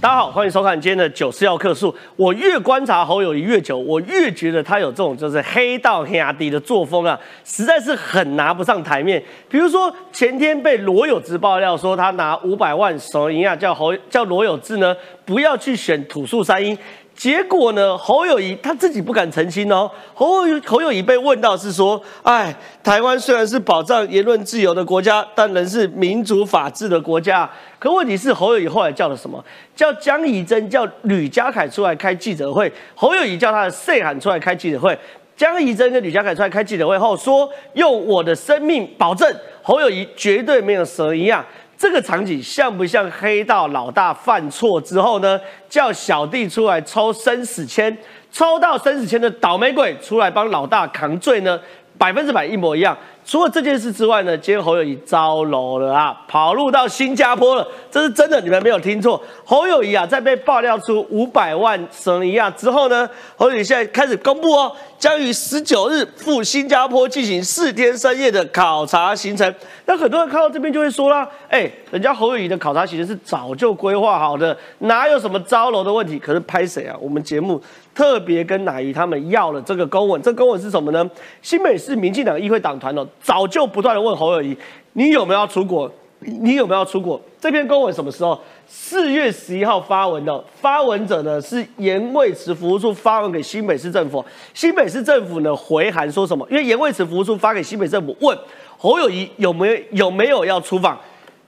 大家好，欢迎收看今天的九四要客数。我越观察侯友谊越久，我越觉得他有这种就是黑道黑压迪的作风啊，实在是很拿不上台面。比如说前天被罗有志爆料说他拿五百万手银啊，叫侯叫罗有志呢不要去选土树三英。结果呢？侯友谊他自己不敢澄清哦。侯友侯友谊被问到是说：“哎，台湾虽然是保障言论自由的国家，但仍是民主法治的国家。可问题是，侯友谊后来叫了什么？叫江宜珍，叫吕家凯出来开记者会。侯友谊叫他的 C 喊出来开记者会。江宜珍跟吕家凯出来开记者会后说：用我的生命保证，侯友谊绝对没有蛇一样。”这个场景像不像黑道老大犯错之后呢，叫小弟出来抽生死签，抽到生死签的倒霉鬼出来帮老大扛罪呢？百分之百一模一样。除了这件事之外呢，今天侯友谊招楼了啊，跑路到新加坡了，这是真的，你们没有听错。侯友谊啊，在被爆料出五百万神尼亚之后呢，侯友谊现在开始公布哦，将于十九日赴新加坡进行四天三夜的考察行程。那很多人看到这边就会说啦，哎，人家侯友谊的考察行程是早就规划好的，哪有什么招楼的问题？可是拍谁啊？我们节目。特别跟乃瑜他们要了这个公文，这公文是什么呢？新北市民进党议会党团哦，早就不断的问侯友谊，你有没有要出国？你有没有要出国？这篇公文什么时候？四月十一号发文的，发文者呢是盐味池服务处发文给新北市政府，新北市政府呢回函说什么？因为盐味池服务处发给新北政府问侯友谊有没有有没有要出访？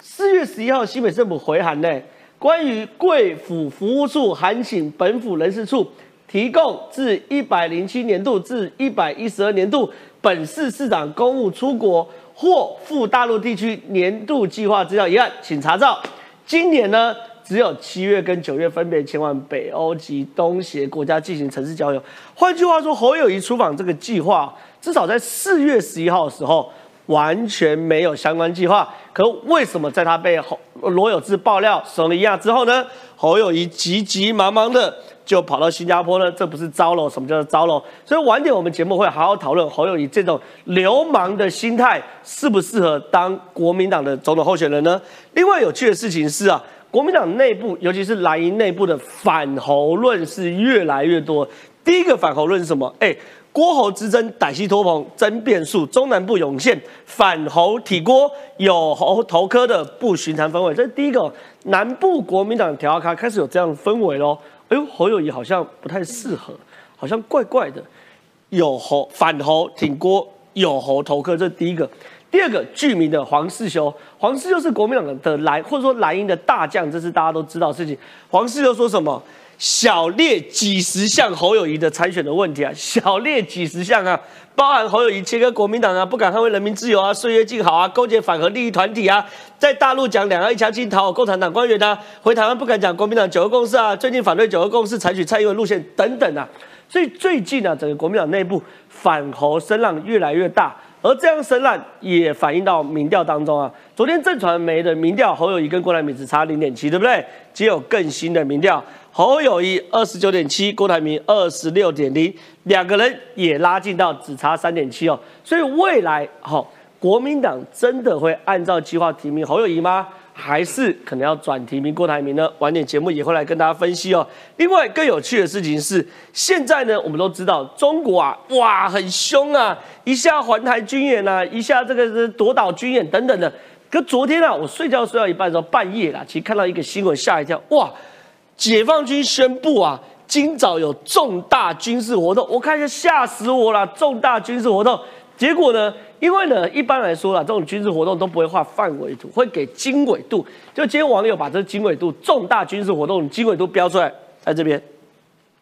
四月十一号新北政府回函呢，关于贵府服务处函请本府人事处。提供自一百零七年度至一百一十二年度本市市长公务出国或赴大陆地区年度计划资料一案，请查照。今年呢，只有七月跟九月分别前往北欧及东协国家进行城市交流。换句话说，侯友谊出访这个计划，至少在四月十一号的时候完全没有相关计划。可为什么在他被侯罗有志爆料手了一亚之后呢？侯友谊急急忙忙的。就跑到新加坡呢？这不是招了？什么叫做招了？所以晚点我们节目会好好讨论侯友谊这种流氓的心态适不适合当国民党的总统候选人呢？另外有趣的事情是啊，国民党内部，尤其是蓝营内部的反侯论是越来越多。第一个反侯论是什么？哎，郭侯之争，歹戏托棚争变数，中南部涌现反侯体郭，有侯头科的不寻常氛围。这是第一个，南部国民党调咖开始有这样的氛围喽。哎呦，侯友谊好像不太适合，好像怪怪的。有侯反侯挺郭，有侯投客，这是第一个。第二个，剧名的黄世修，黄世修是国民党的蓝，或者说蓝营的大将，这是大家都知道事情。黄世修说什么？小列几十项侯友谊的参选的问题啊，小列几十项啊，包含侯友谊切割国民党啊，不敢捍卫人民自由啊，岁月静好啊，勾结反核利益团体啊，在大陆讲两岸一家亲，讨好共产党官员啊，回台湾不敢讲国民党九个共识啊，最近反对九个共识，采取蔡英文路线等等啊，所以最近呢，整个国民党内部反侯声浪越来越大。而这样声浪也反映到民调当中啊。昨天正传媒的民调，侯友谊跟郭台铭只差零点七，对不对？只有更新的民调，侯友谊二十九点七，郭台铭二十六点零，两个人也拉近到只差三点七哦。所以未来，好，国民党真的会按照计划提名侯友谊吗？还是可能要转提名郭台铭呢？晚点节目也会来跟大家分析哦。另外更有趣的事情是，现在呢，我们都知道中国啊，哇，很凶啊，一下环台军演啊，一下这个是夺岛军演等等的。可昨天啊，我睡觉睡到一半的时候，半夜啦，其实看到一个新闻，吓一跳，哇，解放军宣布啊，今早有重大军事活动，我看一下，吓死我了，重大军事活动。结果呢？因为呢，一般来说啦，这种军事活动都不会画范围图，会给经纬度。就今天网友把这经纬度重大军事活动经纬度标出来，在这边。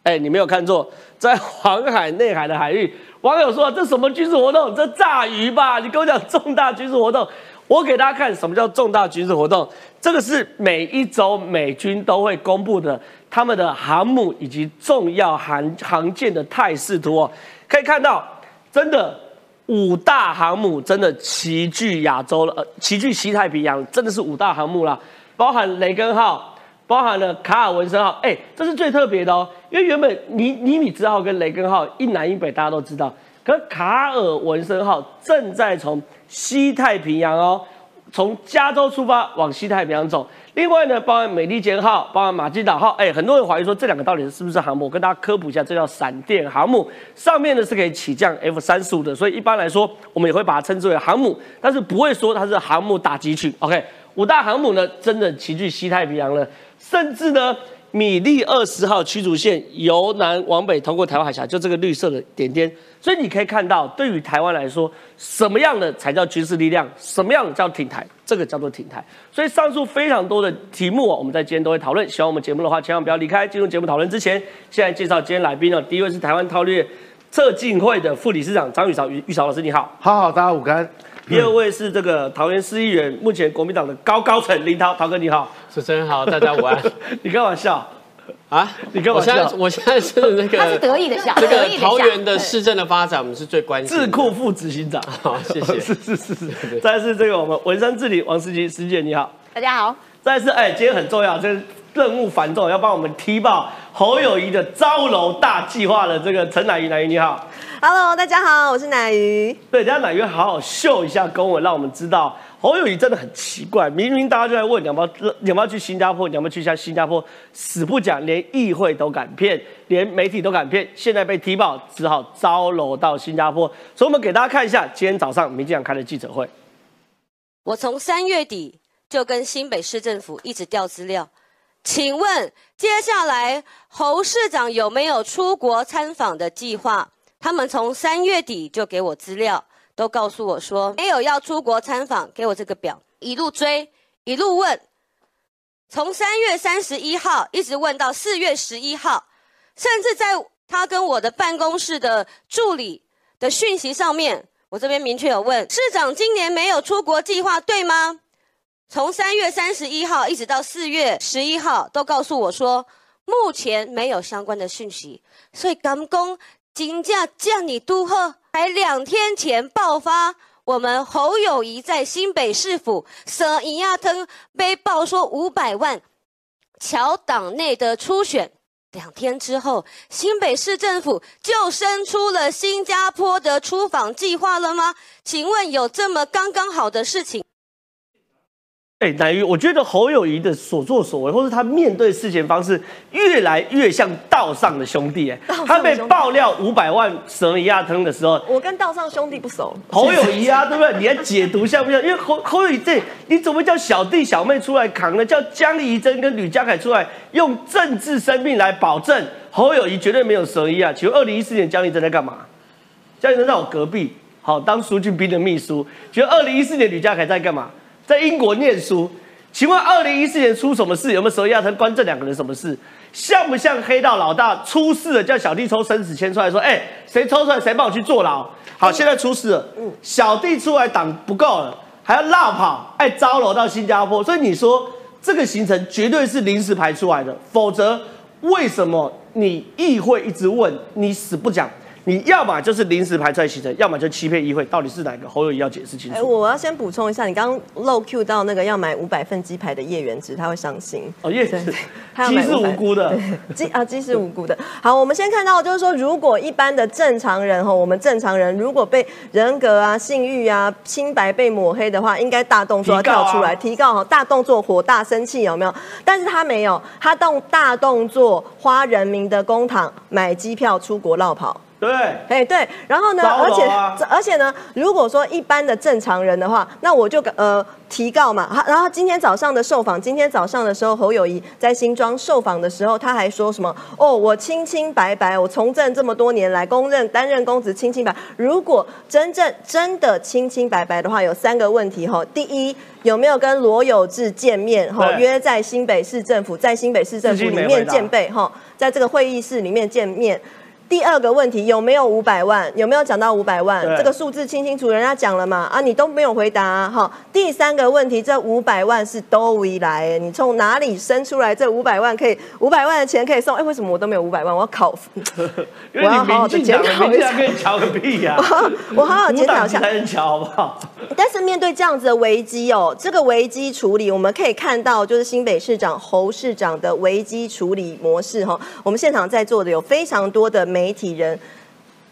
哎，你没有看错，在黄海内海的海域。网友说这什么军事活动？这炸鱼吧？你跟我讲重大军事活动，我给大家看什么叫重大军事活动。这个是每一周美军都会公布的他们的航母以及重要航航舰的态势图哦，可以看到，真的。五大航母真的齐聚亚洲了，呃，齐聚西太平洋，真的是五大航母了，包含雷根号，包含了卡尔文森号，哎，这是最特别的哦，因为原本尼尼米兹号跟雷根号一南一北，大家都知道，可卡尔文森号正在从西太平洋哦，从加州出发往西太平洋走，另外呢，包含美利坚号，包含马基岛号，哎，很多人怀疑说这两个到底是不是航母？我跟大家科普一下，这叫闪电航母，上面呢是可以起降 F 三十五的，所以一般来说我们也会把它称之为航母，但是不会说它是航母打击群。OK，五大航母呢真的齐聚西太平洋了，甚至呢。米利二十号驱逐舰由南往北通过台湾海峡，就这个绿色的点点。所以你可以看到，对于台湾来说，什么样的才叫军事力量？什么样的叫挺台？这个叫做挺台。所以上述非常多的题目哦，我们在今天都会讨论。喜欢我们节目的话，千万不要离开。进入节目讨论之前，现在介绍今天来宾哦。第一位是台湾韬略策进会的副理事长张宇韶，宇宇韶老师你好。好好，大家午安。第二位是这个桃园市议员，目前国民党的高高层林涛，涛哥你好。主持人好，大家午安。你干嘛笑？啊！你跟我现在，我现在是那个，他是得意的笑，这个桃园的市政的发展，我们是最关心。智库副执行长，好，谢谢。是是是是。再是这个我们文山治理王思琪师姐你好，大家好。再是哎，今天很重要，这任务繁重，要帮我们踢爆侯友谊的招楼大计划的这个陈乃瑜乃瑜你好，Hello，大家好，我是乃瑜。对，等下乃瑜好好秀一下公文，让我们知道。侯友谊真的很奇怪，明明大家就在问你要不要，你要不要去新加坡，你要不要去一下新加坡，死不讲，连议会都敢骗，连媒体都敢骗，现在被踢爆，只好招楼到新加坡。所以，我们给大家看一下今天早上民进党开的记者会。我从三月底就跟新北市政府一直调资料，请问接下来侯市长有没有出国参访的计划？他们从三月底就给我资料。都告诉我说没有要出国参访，给我这个表，一路追，一路问，从三月三十一号一直问到四月十一号，甚至在他跟我的办公室的助理的讯息上面，我这边明确有问市长今年没有出国计划，对吗？从三月三十一号一直到四月十一号，都告诉我说目前没有相关的讯息，所以刚公金价降你都贺。才两天前爆发，我们侯友谊在新北市府舍银亚腾被爆说五百万，乔党内的初选，两天之后，新北市政府就生出了新加坡的出访计划了吗？请问有这么刚刚好的事情？哎，乃于我觉得侯友谊的所作所为，或是他面对事情方式，越来越像道上的兄弟。哎，他被爆料五百万蛇一亚吞的时候，我跟道上兄弟不熟。侯友谊啊，对不对？你来解读像不像？因为侯侯友谊这，你怎么叫小弟小妹出来扛呢？叫江怡珍跟吕家凯出来用政治生命来保证侯友谊绝对没有蛇一啊？请问二零一四年江宜珍在干嘛？江宜珍在我隔壁，好当苏俊斌的秘书。请问二零一四年吕家凯在干嘛？在英国念书，请问二零一四年出什么事？有没有蛇亚藤关这两个人什么事？像不像黑道老大出事了，叫小弟抽生死签出来说，哎，谁抽出来谁帮我去坐牢？好，现在出事了，小弟出来挡不够了，还要绕跑，哎招楼到新加坡，所以你说这个行程绝对是临时排出来的，否则为什么你议会一直问你死不讲？你要么就是临时排出来行程，要么就欺骗议会，到底是哪个？侯友谊要解释清楚。哎，我要先补充一下，你刚刚漏 Q 到那个要买五百份鸡排的叶元之，他会伤心。哦，叶元之，鸡是无辜的，鸡啊，鸡是无辜的。好，我们先看到就是说，如果一般的正常人哈，我们正常人如果被人格啊、性欲啊、清白被抹黑的话，应该大动作要跳出来提告哈，大动作火大生气有没有？但是他没有，他动大动作花人民的公帑买机票出国绕跑。对，哎对，然后呢，而且而且呢，如果说一般的正常人的话，那我就呃提告嘛。然后今天早上的受访，今天早上的时候，侯友谊在新庄受访的时候，他还说什么？哦，我清清白白，我从政这么多年来，公认担任公职清清白。如果真正真的清清白白的话，有三个问题哈。第一，有没有跟罗有志见面？哈，约在新北市政府，在新北市政府里面见背哈，在这个会议室里面见面。第二个问题有没有五百万？有没有讲到五百万？这个数字清清楚，人家讲了嘛？啊，你都没有回答好。第三个问题，这五百万是都未来，你从哪里生出来这五百万？可以五百万的钱可以送？哎，为什么我都没有五百万？我要考，我要好好的检讨一下。跟你瞧个屁呀！我好好检讨一下。才能瞧好不好？但是面对这样子的危机哦，这个危机处理，我们可以看到，就是新北市长侯市长的危机处理模式哈。我们现场在座的有非常多的媒媒体人，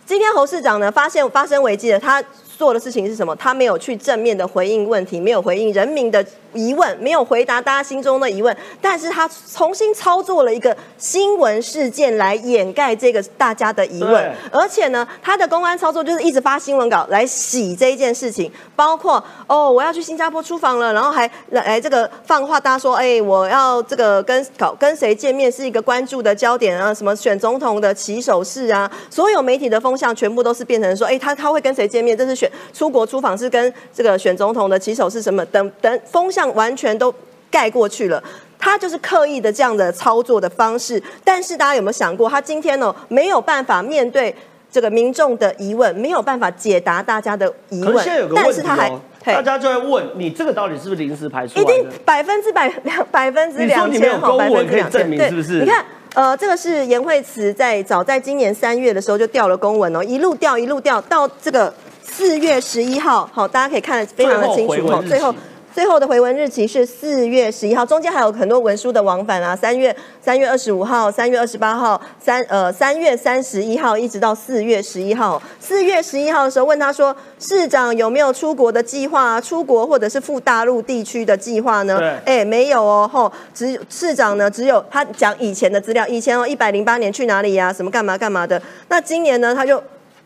今天侯市长呢发现发生危机了，他做的事情是什么？他没有去正面的回应问题，没有回应人民的疑问，没有回答大家心中的疑问，但是他重新操作了一个新闻事件来掩盖这个大家的疑问，而且呢，他的公关操作就是一直发新闻稿来洗这一件事情，包括哦，我要去新加坡出访了，然后还来这个放话，大家说，哎，我要这个跟搞跟谁见面是一个关注的焦点啊，什么选总统的起手式啊，所有媒体的风向全部都是变成说，哎，他他会跟谁见面？这是选出国出访是跟这个选总统的起手是什么？等等风向完全都盖过去了。他就是刻意的这样的操作的方式，但是大家有没有想过，他今天呢没有办法面对这个民众的疑问，没有办法解答大家的疑问。现在有个问题哦，大家就在问你这个到底是不是临时排出来的？一定百分之百两 百分之两千哈，百分之两千对，是不是？你看，呃，这个是颜惠慈在早在今年三月的时候就调了公文哦，一路调一路调到这个四月十一号，好，大家可以看得非常的清楚哦，最后。最后的回文日期是四月十一号，中间还有很多文书的往返啊。三月三月二十五号、三月二十八号、三呃三月三十一号，一直到四月十一号。四月十一号的时候问他说，市长有没有出国的计划？啊出国或者是赴大陆地区的计划呢？哎，没有哦。吼，只市长呢，只有他讲以前的资料，以前哦，一百零八年去哪里呀？什么干嘛干嘛的？那今年呢，他就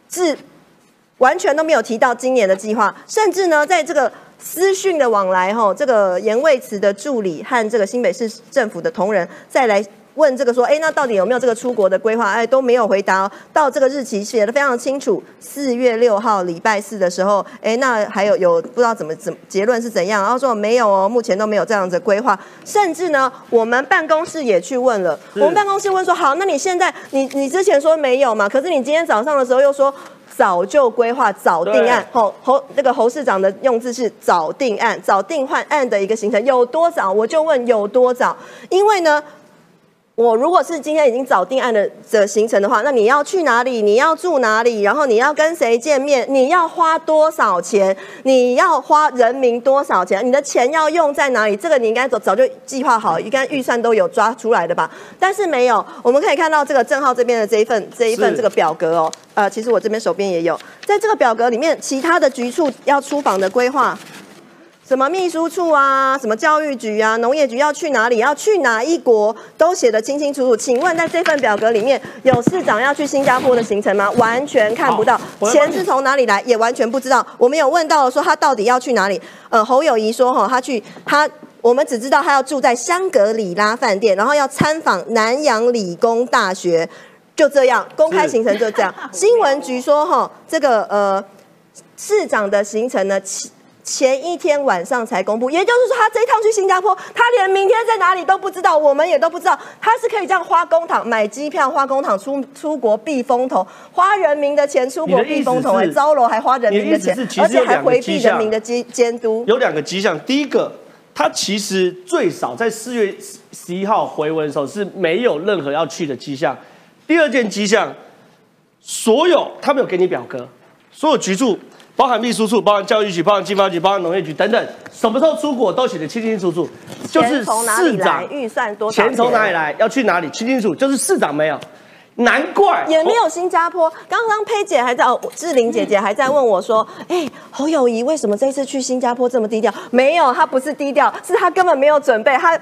自完全都没有提到今年的计划，甚至呢，在这个。私讯的往来，哈，这个严卫慈的助理和这个新北市政府的同仁再来问这个说，哎，那到底有没有这个出国的规划？哎，都没有回答。到这个日期写的非常清楚，四月六号礼拜四的时候，哎，那还有有不知道怎么怎结论是怎样？然后说没有哦，目前都没有这样子规划。甚至呢，我们办公室也去问了，我们办公室问说，好，那你现在你你之前说没有嘛？可是你今天早上的时候又说。早就规划、早定案，侯侯那个侯市长的用字是早定案、早定换案的一个行程有多早？我就问有多早？因为呢。我如果是今天已经早定案的的行程的话，那你要去哪里？你要住哪里？然后你要跟谁见面？你要花多少钱？你要花人民多少钱？你的钱要用在哪里？这个你应该早早就计划好，应该预算都有抓出来的吧？但是没有，我们可以看到这个郑浩这边的这一份这一份这个表格哦，呃，其实我这边手边也有，在这个表格里面，其他的局处要出访的规划。什么秘书处啊，什么教育局啊，农业局要去哪里，要去哪一国，都写得清清楚楚。请问在这份表格里面有市长要去新加坡的行程吗？完全看不到，钱是从哪里来也完全不知道。我们有问到说他到底要去哪里？呃，侯友谊说哈，他去他，我们只知道他要住在香格里拉饭店，然后要参访南洋理工大学，就这样，公开行程就这样。新闻局说哈，这个呃市长的行程呢？前一天晚上才公布，也就是说他这一趟去新加坡，他连明天在哪里都不知道，我们也都不知道。他是可以这样花公帑买机票，花公帑出出国避风头，花人民的钱出国避风头，还，招楼还花人民的钱，而且还回避人民的监监督。有两个迹象，第一个，他其实最少在四月十一号回文的时候是没有任何要去的迹象。第二件迹象，所有他没有给你表格，所有局处。包含秘书处、包含教育局、包含经发局、包含农业局等等，什么时候出国都写的清清楚楚。就是市长预算多少钱从哪里来，要去哪里，清清楚。就是市长没有。难怪也没有新加坡。刚刚佩姐还在，志玲姐姐还在问我说：“哎，侯友谊为什么这次去新加坡这么低调？”没有，他不是低调，是他根本没有准备。他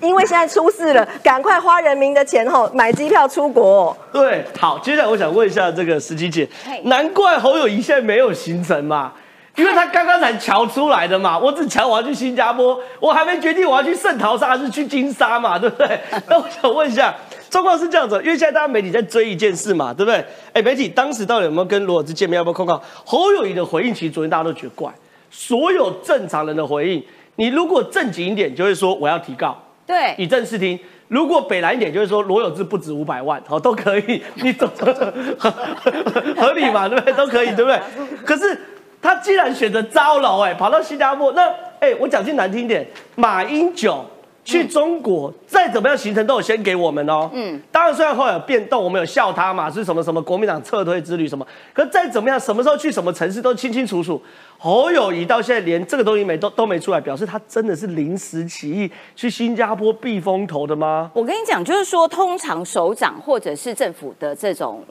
因为现在出事了，赶快花人民的钱吼买机票出国。对，好，接下来我想问一下这个司机姐，难怪侯友谊现在没有行程嘛？因为他刚刚才瞧出来的嘛。我只瞧我要去新加坡，我还没决定我要去圣淘沙还是去金沙嘛，对不对？那我想问一下。状况是这样子，因为现在大家媒体在追一件事嘛，对不对？哎，媒体当时到底有没有跟罗尔兹见面？要不要控告？侯友谊的回应，其实昨天大家都觉得怪。所有正常人的回应，你如果正经一点，就会说我要提告，对，以正视听；如果北蓝一点，就会说罗有志不止五百万，好都可以，你走走走，合理嘛，对不对？都可以，对不对？可是他既然选择招楼，哎，跑到新加坡，那哎，我讲句难听点，马英九。去中国再怎么样行程都有先给我们哦。嗯，当然虽然后来有变动，我们有笑他嘛，是什么什么国民党撤退之旅什么。可再怎么样，什么时候去什么城市都清清楚楚。侯友谊到现在连这个东西没都都没出来，表示他真的是临时起意去新加坡避风头的吗？我跟你讲，就是说通常首长或者是政府的这种。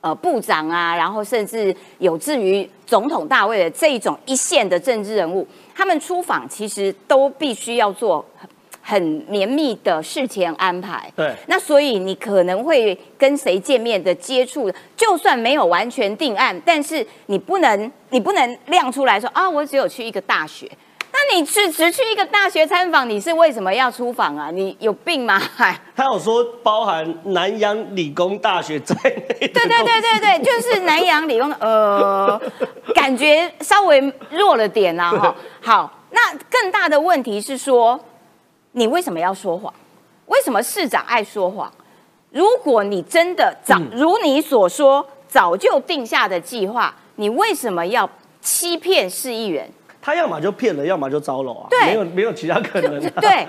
呃部长啊，然后甚至有至于总统大位的这一种一线的政治人物，他们出访其实都必须要做很绵密的事前安排。对那所以你可能会跟谁见面的接触，就算没有完全定案，但是你不能你不能亮出来说啊，我只有去一个大学。那你去只去一个大学参访，你是为什么要出访啊？你有病吗？他有说包含南洋理工大学在对对对对对，就是南洋理工，呃，感觉稍微弱了点啊。哈。好，那更大的问题是说，你为什么要说谎？为什么市长爱说谎？如果你真的早如你所说早就定下的计划，你为什么要欺骗市议员？他要么就骗了，要么就招楼啊，对没有没有其他可能、啊。对，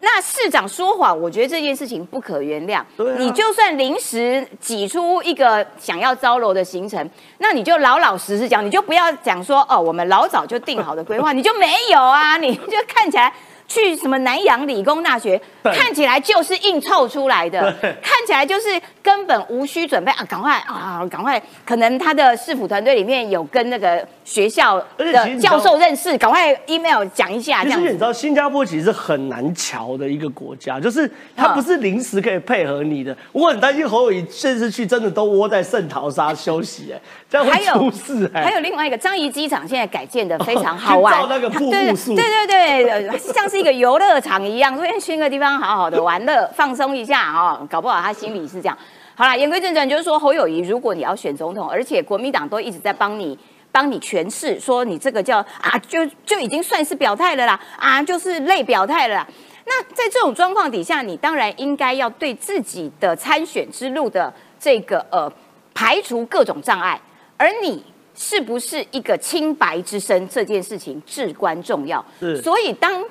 那市长说谎，我觉得这件事情不可原谅。你就算临时挤出一个想要招楼的行程，那你就老老实实讲，你就不要讲说哦，我们老早就定好的规划，你就没有啊，你就看起来。去什么南洋理工大学，看起来就是硬凑出来的，看起来就是根本无需准备啊！赶快啊，赶快！可能他的市府团队里面有跟那个学校的教授认识，赶快 email 讲一下这样子其实你知。道，新加坡其实是很难瞧的一个国家，就是它不是临时可以配合你的。我很担心侯友谊这次去真的都窝在圣淘沙休息，哎，这样会还有出事哎。还有另外一个樟宜机场现在改建的非常 好玩，去照那个瀑布对树对对对呃像是一个游乐场一样，所以去那个地方好好的玩乐放松一下哦，搞不好他心里是这样。好了，言归正传，就是说侯友谊，如果你要选总统，而且国民党都一直在帮你。帮你诠释说你这个叫啊，就就已经算是表态了啦，啊，就是类表态了啦。那在这种状况底下，你当然应该要对自己的参选之路的这个呃排除各种障碍，而你是不是一个清白之身这件事情至关重要。是所以当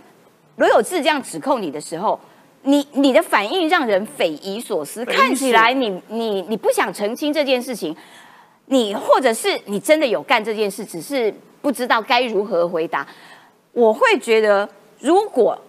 罗有志这样指控你的时候，你你的反应让人匪夷所思，看起来你你你不想澄清这件事情，你或者是你真的有干这件事，只是不知道该如何回答。我会觉得，如果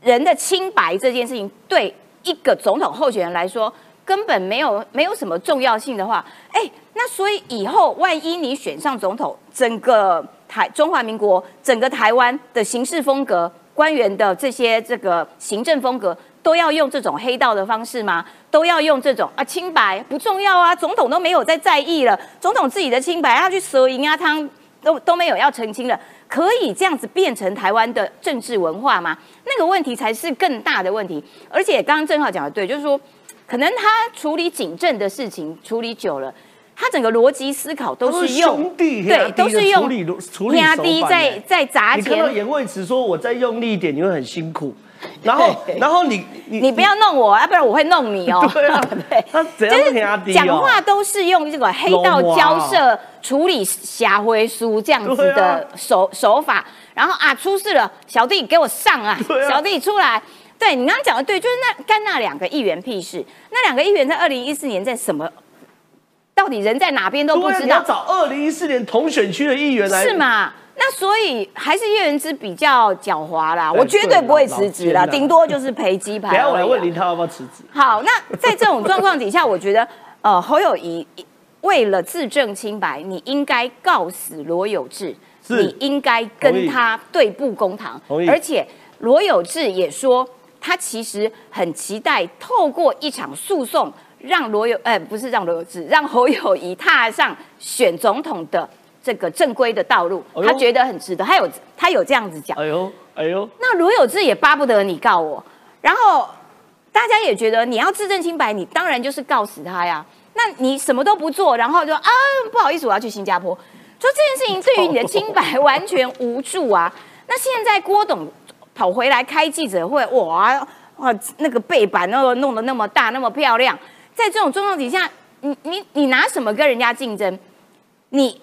人的清白这件事情对一个总统候选人来说根本没有没有什么重要性的话，哎，那所以以后万一你选上总统，整个台中华民国整个台湾的行事风格、官员的这些这个行政风格。都要用这种黑道的方式吗？都要用这种啊清白不重要啊？总统都没有在在意了，总统自己的清白，他去蛇银啊汤都都没有要澄清了，可以这样子变成台湾的政治文化吗？那个问题才是更大的问题。而且刚刚正好讲的对，就是说，可能他处理警政的事情处理久了，他整个逻辑思考都都是是用对，都是用处理处理压低在呢在砸你看到钱。严惠慈说我再用力一点，你会很辛苦。然后，然后你你你不要弄我，要不然我会弄你哦。对啊 对，他怎样就是讲话都是用这个黑道交涉处理霞灰书这样子的手手法，然后啊出事了，小弟给我上啊，啊小弟出来。对你刚刚讲的对，就是那干那两个议员屁事，那两个议员在二零一四年在什么？到底人在哪边都不知道，你要找二零一四年同选区的议员来是？吗？那所以还是叶元之比较狡猾啦，我绝对不会辞职啦，顶多就是赔鸡排。等下我来问林涛要不要辞职？好，那在这种状况底下，我觉得呃，侯友谊为了自证清白，你应该告死罗有志，你应该跟他对簿公堂而且罗有志也说，他其实很期待透过一场诉讼，让罗有呃不是让罗有志，让侯友谊踏上选总统的这个正规的道路，哎他觉得很值得，他有他有这样子讲。哎呦哎呦，那罗有志也巴不得你告我，然后大家也觉得你要自证清白，你当然就是告死他呀。那你什么都不做，然后就啊不好意思，我要去新加坡，说这件事情对于你的清白 完全无助啊。那现在郭董跑回来开记者会，哇哇那个背板那个弄得那么大那么漂亮，在这种状况底下，你你你拿什么跟人家竞争？你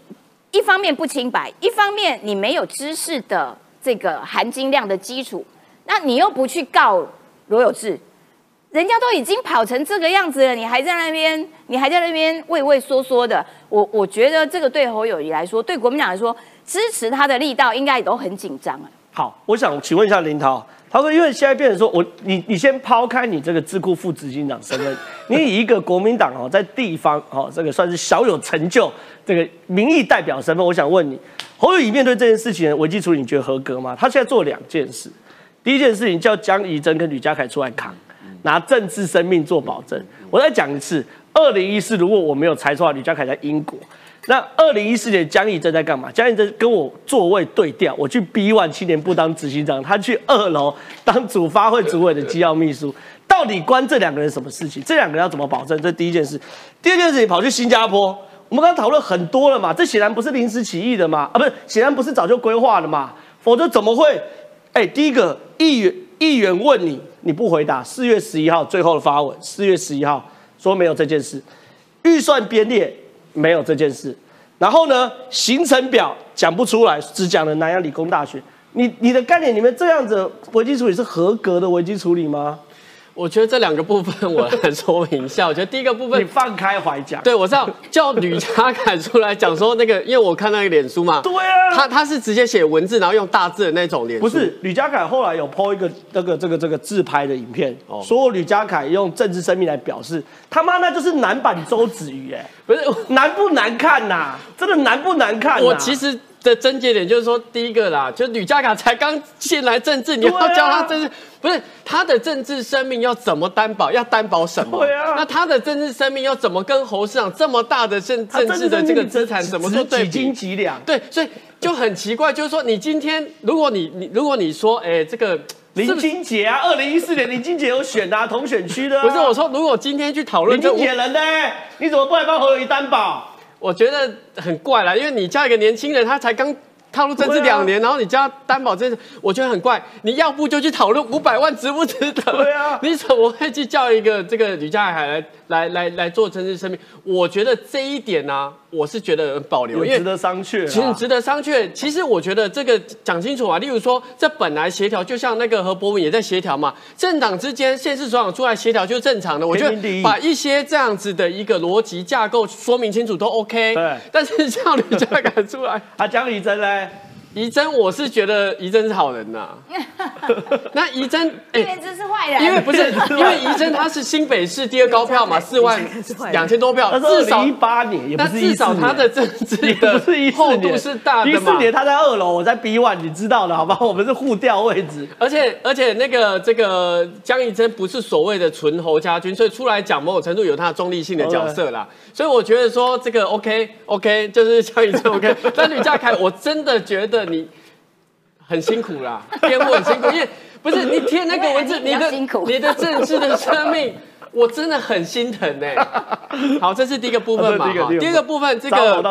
一方面不清白，一方面你没有知识的这个含金量的基础，那你又不去告罗有志，人家都已经跑成这个样子了，你还在那边，你还在那边畏畏缩缩的。我我觉得这个对侯友谊来说，对国民党来说，支持他的力道应该也都很紧张啊。好，我想请问一下林涛，他说因为现在变成说我你你先抛开你这个智库副执行长身份，你以一个国民党哦在地方哦这个算是小有成就这个民意代表身份，我想问你，侯友宜面对这件事情的危机处理，你觉得合格吗？他现在做两件事，第一件事情叫江宜珍跟吕家凯出来扛，拿政治生命做保证。我再讲一次，二零一四如果我没有猜错，吕家凯在英国。那二零一四年江宜正在干嘛？江宜珍跟我座位对调，我去 B One 青年部当执行长，他去二楼当主发会主委的机要秘书。到底关这两个人什么事情？这两个人要怎么保证？这第一件事。第二件事情跑去新加坡，我们刚刚讨论很多了嘛，这显然不是临时起意的嘛，啊，不是，显然不是早就规划的嘛，否则怎么会？哎，第一个议员议员问你，你不回答。四月十一号最后的发文，四月十一号说没有这件事，预算编列。没有这件事，然后呢？行程表讲不出来，只讲了南洋理工大学。你你的概念里面这样子危机处理是合格的危机处理吗？我觉得这两个部分我来说明一下。我觉得第一个部分，你放开怀讲。对，我知道叫吕家凯出来讲说那个，因为我看那个脸书嘛。对啊。他他是直接写文字，然后用大字的那种脸。不是，吕家凯后来有 po 一个那个这个这个自拍的影片，说吕家凯用政治生命来表示，他妈那就是男版周子瑜哎，不是难不难看呐？真的难不难看？我其实。的症结点就是说，第一个啦，就吕家凯才刚进来政治，你要教他政治，不是他的政治生命要怎么担保？要担保什么？对啊。那他的政治生命要怎么跟侯市长这么大的政政治的这个资产怎么说对比？几斤几两？对，所以就很奇怪，就是说你今天如果你你如果你说，哎，这个林金杰啊，二零一四年林金杰有选啊，同选区的。不是我说，如果今天去讨论林金杰人呢，你怎么不来帮侯友谊担保？我觉得很怪啦，因为你叫一个年轻人，他才刚踏入政治两年，然后你叫他担保这事，我觉得很怪。你要不就去讨论五百万值不值得？对啊，你怎么会去叫一个这个吕家海来？来来来做政治生命，我觉得这一点呢，我是觉得保留，因为值得商榷。其实值得商榷。其实我觉得这个讲清楚啊，例如说，这本来协调，就像那个何博文也在协调嘛，政党之间县市首长出来协调就是正常的。我觉得把一些这样子的一个逻辑架构说明清楚都 OK。对。但是叫吕家敢出来，啊，江宜珍嘞？怡珍，我是觉得怡珍是好人呐。那怡珍，哎，这是坏人。因为不是，因为怡珍她是新北市第二高票嘛，四万两千多票，至少一八年，也不是至少他的政治的厚度是大的嘛。一四年他在二楼，我在 B one，你知道的好吧？我们是互调位置。而且而且那个这个江怡珍不是所谓的纯侯家军，所以出来讲某种程度有他的中立性的角色啦。所以我觉得说这个 OK OK，就是小宇宙 OK。但吕家凯，我真的觉得。你很辛苦啦，编务很辛苦，因为不是你贴那个文字，你的你的政治的生命。我真的很心疼呢。好，这是第一个部分嘛。第二个部分，这个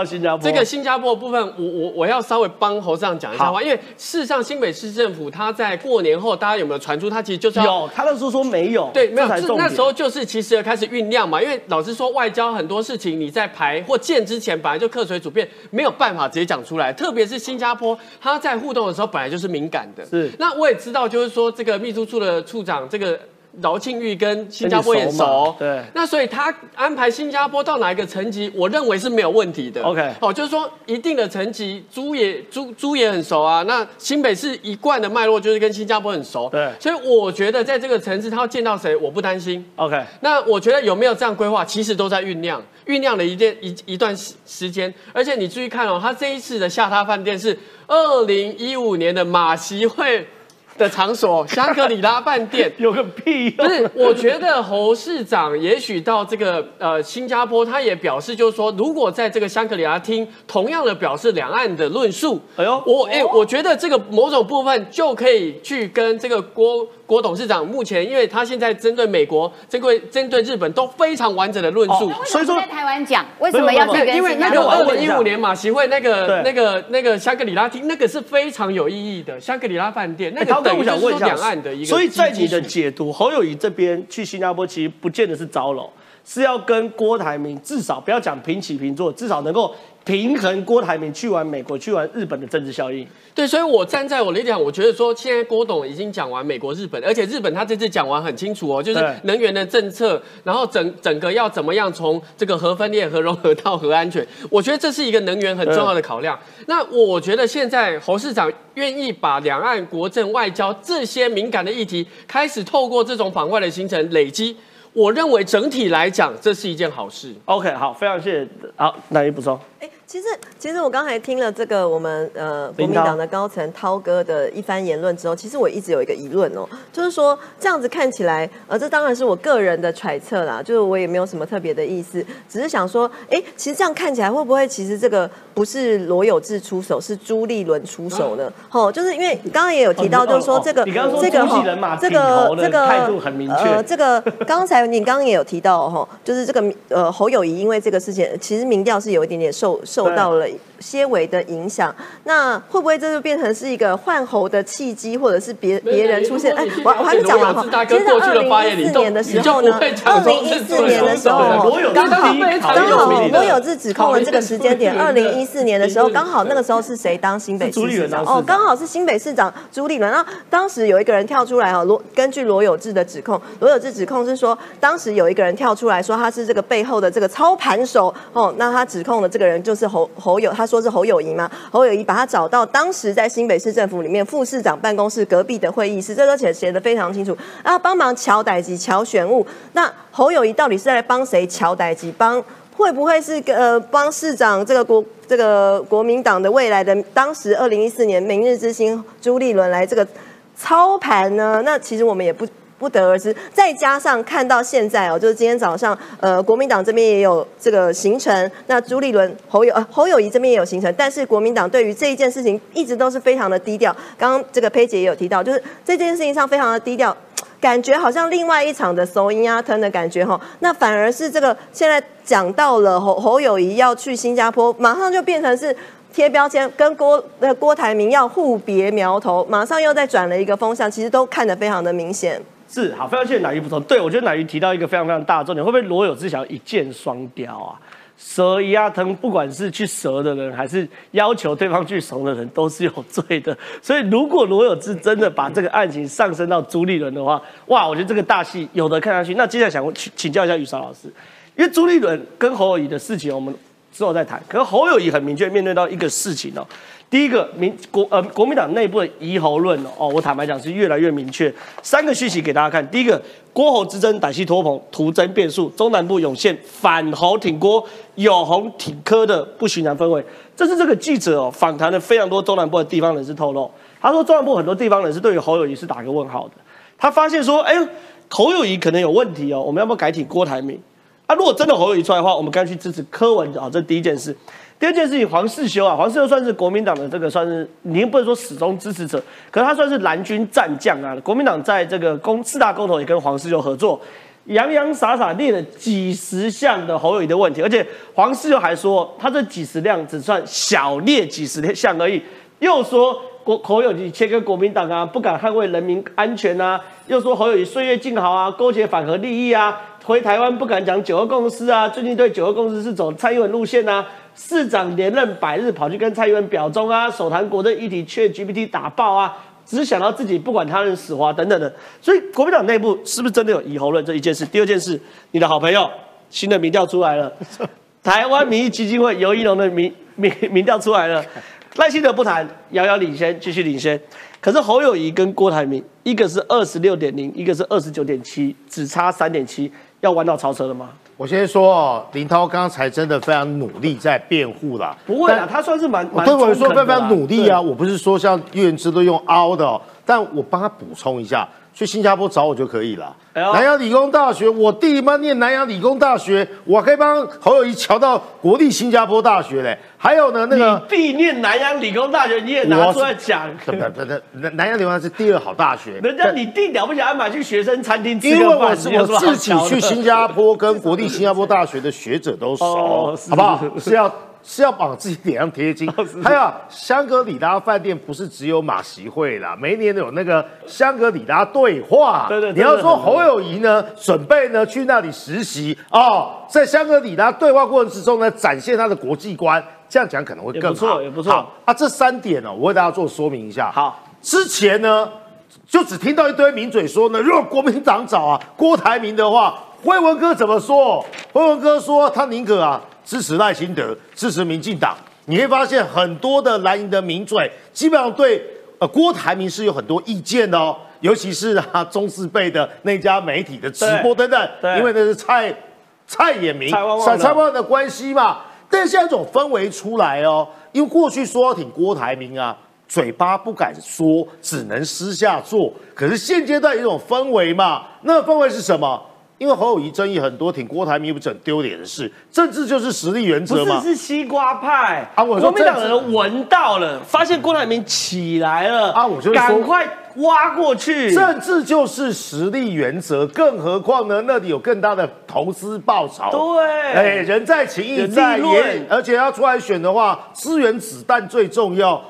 这个新加坡部分，我我我要稍微帮侯市长讲一下话，因为事实上新北市政府他在过年后，大家有没有传出他其实就是有，他那时候说没有，对，没有，那时候就是其实开始酝酿嘛。因为老实说，外交很多事情你在排或建之前，本来就客随主便，没有办法直接讲出来。特别是新加坡，他在互动的时候本来就是敏感的。是，那我也知道，就是说这个秘书处的处长这个。饶庆玉跟新加坡也熟，对，那所以他安排新加坡到哪一个层级，我认为是没有问题的。OK，哦，就是说一定的层级，朱也朱朱也很熟啊。那新北市一贯的脉络就是跟新加坡很熟，对，所以我觉得在这个层次他要见到谁，我不担心。OK，那我觉得有没有这样规划，其实都在酝酿，酝酿了一件一一段时时间。而且你注意看哦，他这一次的下榻饭店是二零一五年的马习会。的场所香格里拉饭店 有个屁！不是，我觉得侯市长也许到这个呃新加坡，他也表示就是说，如果在这个香格里拉厅同样的表示两岸的论述，哎呦，我哎，我觉得这个某种部分就可以去跟这个郭。郭董事长目前，因为他现在针对美国、针对针对日本都非常完整的论述，所以说在台湾讲为什么要去跟因为那个二零一五年马习会那个那个那个香格里拉厅，那个是非常有意义的香格里拉饭店，那个等于说两岸的一个。所以在你的解读，侯友谊这边去新加坡其实不见得是招楼，是要跟郭台铭至少不要讲平起平坐，至少能够。平衡郭台铭去完美国、去完日本的政治效应。对，所以我站在我的立场，我觉得说，现在郭董已经讲完美国、日本，而且日本他这次讲完很清楚哦，就是能源的政策，然后整整个要怎么样从这个核分裂、核融合到核安全，我觉得这是一个能源很重要的考量。那我觉得现在侯市长愿意把两岸国政、外交这些敏感的议题，开始透过这种访外的行程累积。我认为整体来讲，这是一件好事。OK，好，非常谢谢。好，那你补充？哎，其实，其实我刚才听了这个我们呃国民党的高层涛哥的一番言论之后，其实我一直有一个疑问哦，就是说这样子看起来，呃，这当然是我个人的揣测啦，就是我也没有什么特别的意思，只是想说，哎，其实这样看起来会不会其实这个不是罗有志出手，是朱立伦出手呢？哦，就是因为刚刚也有提到，就是说这个这个哈这个这个态度很明确，呃，这个刚才你刚刚也有提到哈，就是这个呃侯友谊因为这个事情，其实民调是有一点点受受。受到了些微的影响，那会不会这就变成是一个换猴的契机，或者是别别人出现？哎，我我还没讲完哈。其实二零一四年的时候呢，二零一四年的时候，刚好刚好罗有志指控了这个时间点，二零一四年的时候，刚好那个时候是谁当新北市市长？哦，刚好是新北市长朱立伦。那当时有一个人跳出来哦，罗根据罗有志的指控，罗有志指控是说，当时有一个人跳出来说他是这个背后的这个操盘手哦，那他指控的这个人就是侯。侯友他说是侯友谊吗？侯友谊把他找到当时在新北市政府里面副市长办公室隔壁的会议室，这都写写的非常清楚。然后帮忙乔代吉乔选务，那侯友谊到底是在帮谁乔代吉？帮会不会是呃帮市长这个国这个国民党的未来的当时二零一四年明日之星朱立伦来这个操盘呢？那其实我们也不。不得而知，再加上看到现在哦，就是今天早上，呃，国民党这边也有这个行程，那朱立伦、侯友、呃侯友谊这边也有行程，但是国民党对于这一件事情一直都是非常的低调。刚刚这个佩姐也有提到，就是这件事情上非常的低调，感觉好像另外一场的收音啊，吞的感觉哈。那反而是这个现在讲到了侯侯友谊要去新加坡，马上就变成是贴标签，跟郭呃郭台铭要互别苗头，马上又在转了一个风向，其实都看得非常的明显。是好，非常谢谢奶鱼补充。对我觉得奶鱼提到一个非常非常大的重点，会不会罗有志想要一箭双雕啊？蛇一压疼，不管是去蛇的人，还是要求对方去怂的人，都是有罪的。所以如果罗有志真的把这个案情上升到朱立伦的话，哇，我觉得这个大戏有的看下去。那接下来想请请教一下宇韶老师，因为朱立伦跟侯友谊的事情，我们之后再谈。可是侯友谊很明确面对到一个事情哦。第一个民国呃国民党内部的疑侯论哦，我坦白讲是越来越明确。三个讯息给大家看。第一个，郭侯之争歹戏托棚，徒增变数，中南部涌现反侯挺郭、有侯挺柯的不寻常氛围。这是这个记者哦访谈了非常多中南部的地方人士透露，他说中南部很多地方人士对于侯友谊是打个问号的。他发现说，哎，侯友谊可能有问题哦，我们要不要改挺郭台铭？啊，如果真的侯友谊出来的话，我们该去支持柯文啊，这第一件事。第二件事情，黄世修啊，黄世修算是国民党的这个算是，您不能说始终支持者，可是他算是蓝军战将啊。国民党在这个公四大公投也跟黄世修合作，洋洋洒洒列了几十项的侯友谊的问题，而且黄世修还说，他这几十辆只算小列几十项而已，又说国侯友谊切割国民党啊，不敢捍卫人民安全啊，又说侯友谊岁月静好啊，勾结反核利益啊，回台湾不敢讲九二共识啊，最近对九二共识是走蔡英文路线啊。市长连任百日，跑去跟蔡英文表忠啊，手谈国政议题，却 GPT 打爆啊，只想到自己，不管他人死活等等的。所以国民党内部是不是真的有以侯论这一件事？第二件事，你的好朋友新的民调出来了，台湾民意基金会尤一龙的民民民调出来了，赖清德不谈，遥遥领先，继续领先。可是侯友谊跟郭台铭，一个是二十六点零，一个是二十九点七，只差三点七，要弯道超车了吗？我先说哦，林涛刚才真的非常努力在辩护啦。不会啊，他算是蛮蛮对我说非常努力啊。我不是说像岳云芝都用凹的，哦但我帮他补充一下。去新加坡找我就可以了。南洋理工大学，我弟妈念南洋理工大学，我可以帮侯友谊瞧到国立新加坡大学嘞。还有呢，那个你弟念南洋理工大学，你也拿出来讲。不不不，南南洋理工大学是第二好大学。人家你弟了不起，安排去学生餐厅吃因为我是我自己去新加坡跟国立新加坡大学的学者都熟，好不好？是要是要往自己脸上贴金。还有香格里拉饭店不是只有马习会啦，每年有那个香格里拉对话。对对，你要说侯友谊呢，准备呢去那里实习哦，在香格里拉对话过程之中呢，展现他的国际观，这样讲可能会更好，也不错。好啊，这三点呢，我为大家做说明一下。好，之前呢，就只听到一堆名嘴说呢，如果国民党找啊郭台铭的话。辉文哥怎么说？辉文哥说他宁可啊支持赖清德，支持民进党。你会发现很多的蓝营的名嘴，基本上对呃郭台铭是有很多意见的哦。尤其是啊中四辈的那家媒体的直播等等，因为那是蔡蔡衍明、蔡蔡万的关系嘛。但现在这种氛围出来哦，因为过去说要挺郭台铭啊，嘴巴不敢说，只能私下做。可是现阶段有一种氛围嘛，那氛围是什么？因为侯友谊争议很多，挺郭台铭不是很丢脸的事。政治就是实力原则嘛。不是，是西瓜派啊！我说国民党人闻到了，发现郭台铭起来了啊！我就赶快挖过去。政治就是实力原则，更何况呢？那里有更大的投资报酬。对，哎，人在情义在言，而且要出来选的话，资源子弹最重要。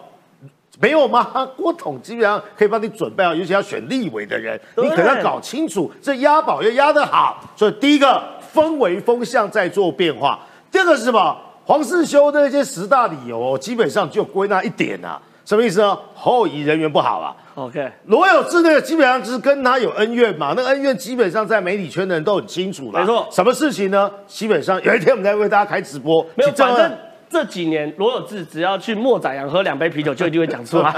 没有吗？郭董基本上可以帮你准备好，尤其要选立委的人，你可能要搞清楚这押宝要押得好。所以第一个氛围风向在做变化，第二个是什么？黄世修的那些十大理由，基本上就归纳一点啊，什么意思呢？后移人员不好啊。OK，罗有志那个基本上就是跟他有恩怨嘛，那恩怨基本上在媒体圈的人都很清楚了。没错，什么事情呢？基本上有一天我们在为大家开直播，没有反正。这几年，罗有志只要去莫宰阳喝两杯啤酒，就一定会讲出来。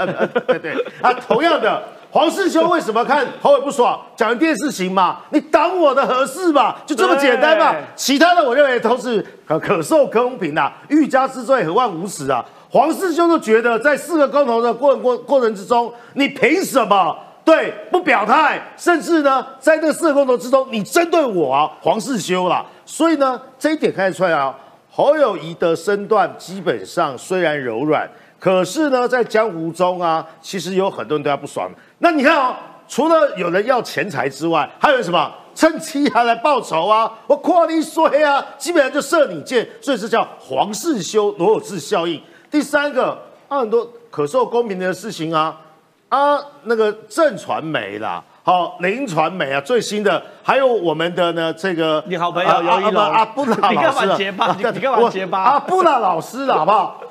对对，啊，同样的，黄世修为什么看侯伟不爽？讲一件事情嘛，你挡我的合适嘛，就这么简单嘛。其他的我认为都是可可受公平的，欲加之罪何患无辞啊。黄世修就觉得在四个公投的过过过程之中，你凭什么对不表态？甚至呢，在那四个公投之中，你针对我啊，黄世修了。所以呢，这一点看得出来啊。侯友谊的身段基本上虽然柔软，可是呢，在江湖中啊，其实有很多人对他不爽。那你看哦，除了有人要钱财之外，还有什么趁机还来报仇啊？我夸你衰啊，基本上就射你箭，所以是叫黄世修罗有志效应。第三个，很多可受公平的事情啊，啊，那个正传媒啦。好，林传媒啊，最新的还有我们的呢，这个你好朋友尤一龙阿布拉老师，你干嘛结巴？你干嘛结巴？阿布拉老师，好不好？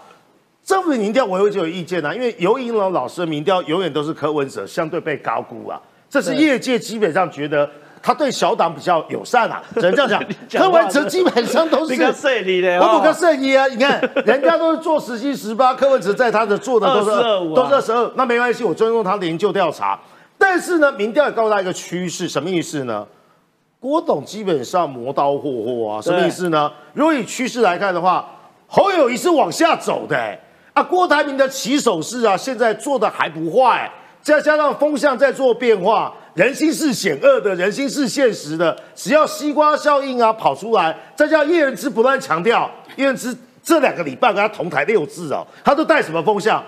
政府民调我会就有意见啊，因为尤一龙老师的民调永远都是柯文哲相对被高估啊，这是业界基本上觉得他对小党比较友善啊，只能这样讲。柯文哲基本上都是个设立的，我不跟设立啊，你看 人家都是做十七十八，柯文哲在他的做的都是都是二十二，那没关系，我尊重他的研究调查。但是呢，民调也告诉大家一个趋势，什么意思呢？郭董基本上磨刀霍霍啊，什么意思呢？如果以趋势来看的话，侯友谊是往下走的，啊，郭台铭的起手式啊，现在做的还不坏，再加上风向在做变化，人心是险恶的，人心是现实的，只要西瓜效应啊跑出来，再加上叶仁之不断强调，叶仁之这两个礼拜跟他同台六次哦，他都带什么风向？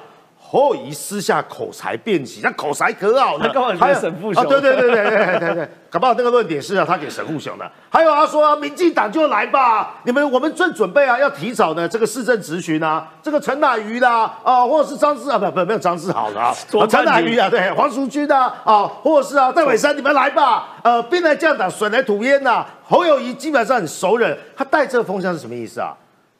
侯友谊私下口才辩起，他口才可好呢。他刚好给沈富雄。对对对对对对对，搞不好那个论点是啊，他给沈富雄的。还有他说，民进党就来吧，你们我们正准备啊，要提早呢这个市政咨询啊，这个陈乃瑜啦啊，或者是张志啊，不不没有张志豪的啊，陈乃瑜啊，对黄淑君啊啊，或者是啊戴伟山，你们来吧。呃，兵来将挡，水来土掩呐。侯友谊基本上很熟人，他带这个风向是什么意思啊？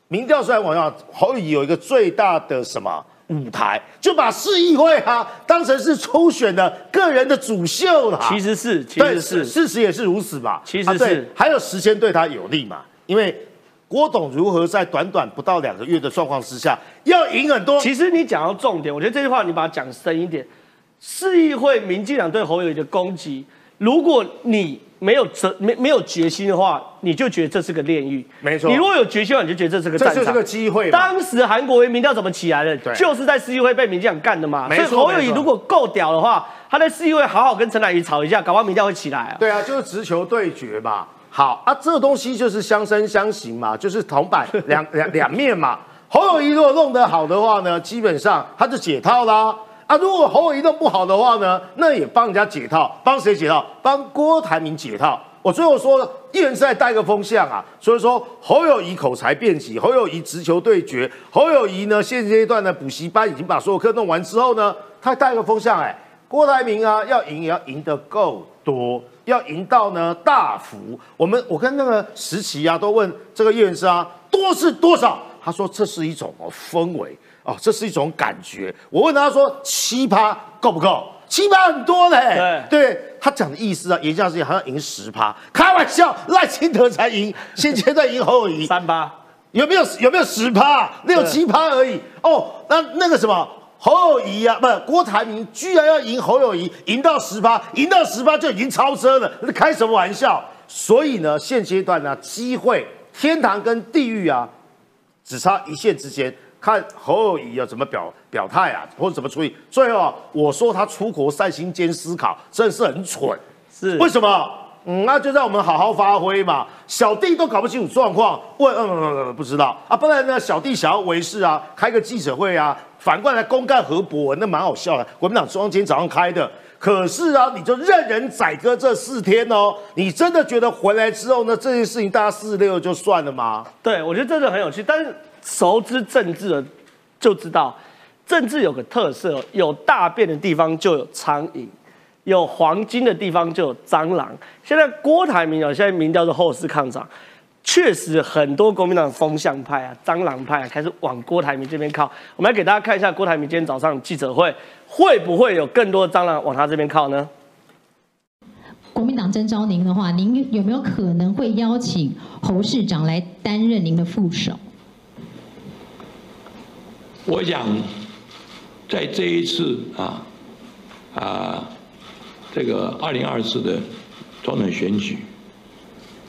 民调出来往下，侯友谊有一个最大的什么？舞台就把市议会啊当成是初选的个人的主秀了，其实是，其实是事实也是如此吧？其实是，还有时间对他有利嘛？因为郭董如何在短短不到两个月的状况之下要赢很多？其实你讲到重点，我觉得这句话你把它讲深一点，市议会民进党对侯友谊的攻击，如果你。没有责没没有决心的话，你就觉得这是个炼狱。没错，你如果有决心的话，你就觉得这是个战场。这就是个机会。当时韩国瑜民调怎么起来的？就是在市议会被民进党干的嘛。所以侯友谊如果够屌的话，他在市议会好好跟陈乃瑜吵一架，搞不好民调会起来啊。对啊，就是直球对决嘛。好啊，这个东西就是相生相形嘛，就是铜板 两两两面嘛。侯友谊如果弄得好的话呢，基本上他就解套啦。啊，如果侯友谊弄不好的话呢，那也帮人家解套，帮谁解套？帮郭台铭解套。我最后说，议员是在带个风向啊。所以说侯友谊口才变起，侯友谊直球对决，侯友谊呢现阶段的补习班已经把所有课弄完之后呢，他带个风向，哎，郭台铭啊要赢也要赢得够多，要赢到呢大幅。我们我跟那个石奇啊都问这个议员是啊多是多少，他说这是一种哦氛围。哦，这是一种感觉。我问他说：“七趴够不够？七趴很多嘞。”对，他讲的意思啊，言下之意好像赢十趴。开玩笑，赖清德才赢，现阶段赢侯友谊三趴，有没有？有没有十趴？六七趴而已。哦，那那个什么侯友谊啊，不，郭台铭居然要赢侯友谊，赢到十趴，赢到十趴就已经超车了，那开什么玩笑？所以呢，现阶段呢，机会天堂跟地狱啊，只差一线之间。看侯友谊要怎么表表态啊，或者怎么处理？最后我说他出国散心兼思考，真的是很蠢。是为什么？嗯，那就让我们好好发挥嘛。小弟都搞不清楚状况，问嗯嗯嗯不知道啊。不然呢，小弟想要维事啊，开个记者会啊，反过来公干何博文，那蛮好笑的。国民党中央今天早上开的，可是啊，你就任人宰割这四天哦。你真的觉得回来之后呢，这件事情大家四六就算了吗？对，我觉得这个很有趣，但是。熟知政治的就知道，政治有个特色，有大便的地方就有苍蝇，有黄金的地方就有蟑螂。现在郭台铭啊，现在民调是后市抗涨，确实很多国民党风向派啊、蟑螂派啊开始往郭台铭这边靠。我们来给大家看一下郭台铭今天早上记者会，会不会有更多的蟑螂往他这边靠呢？国民党征召您的话，您有没有可能会邀请侯市长来担任您的副手？我想，在这一次啊啊这个二零二四的总统选举，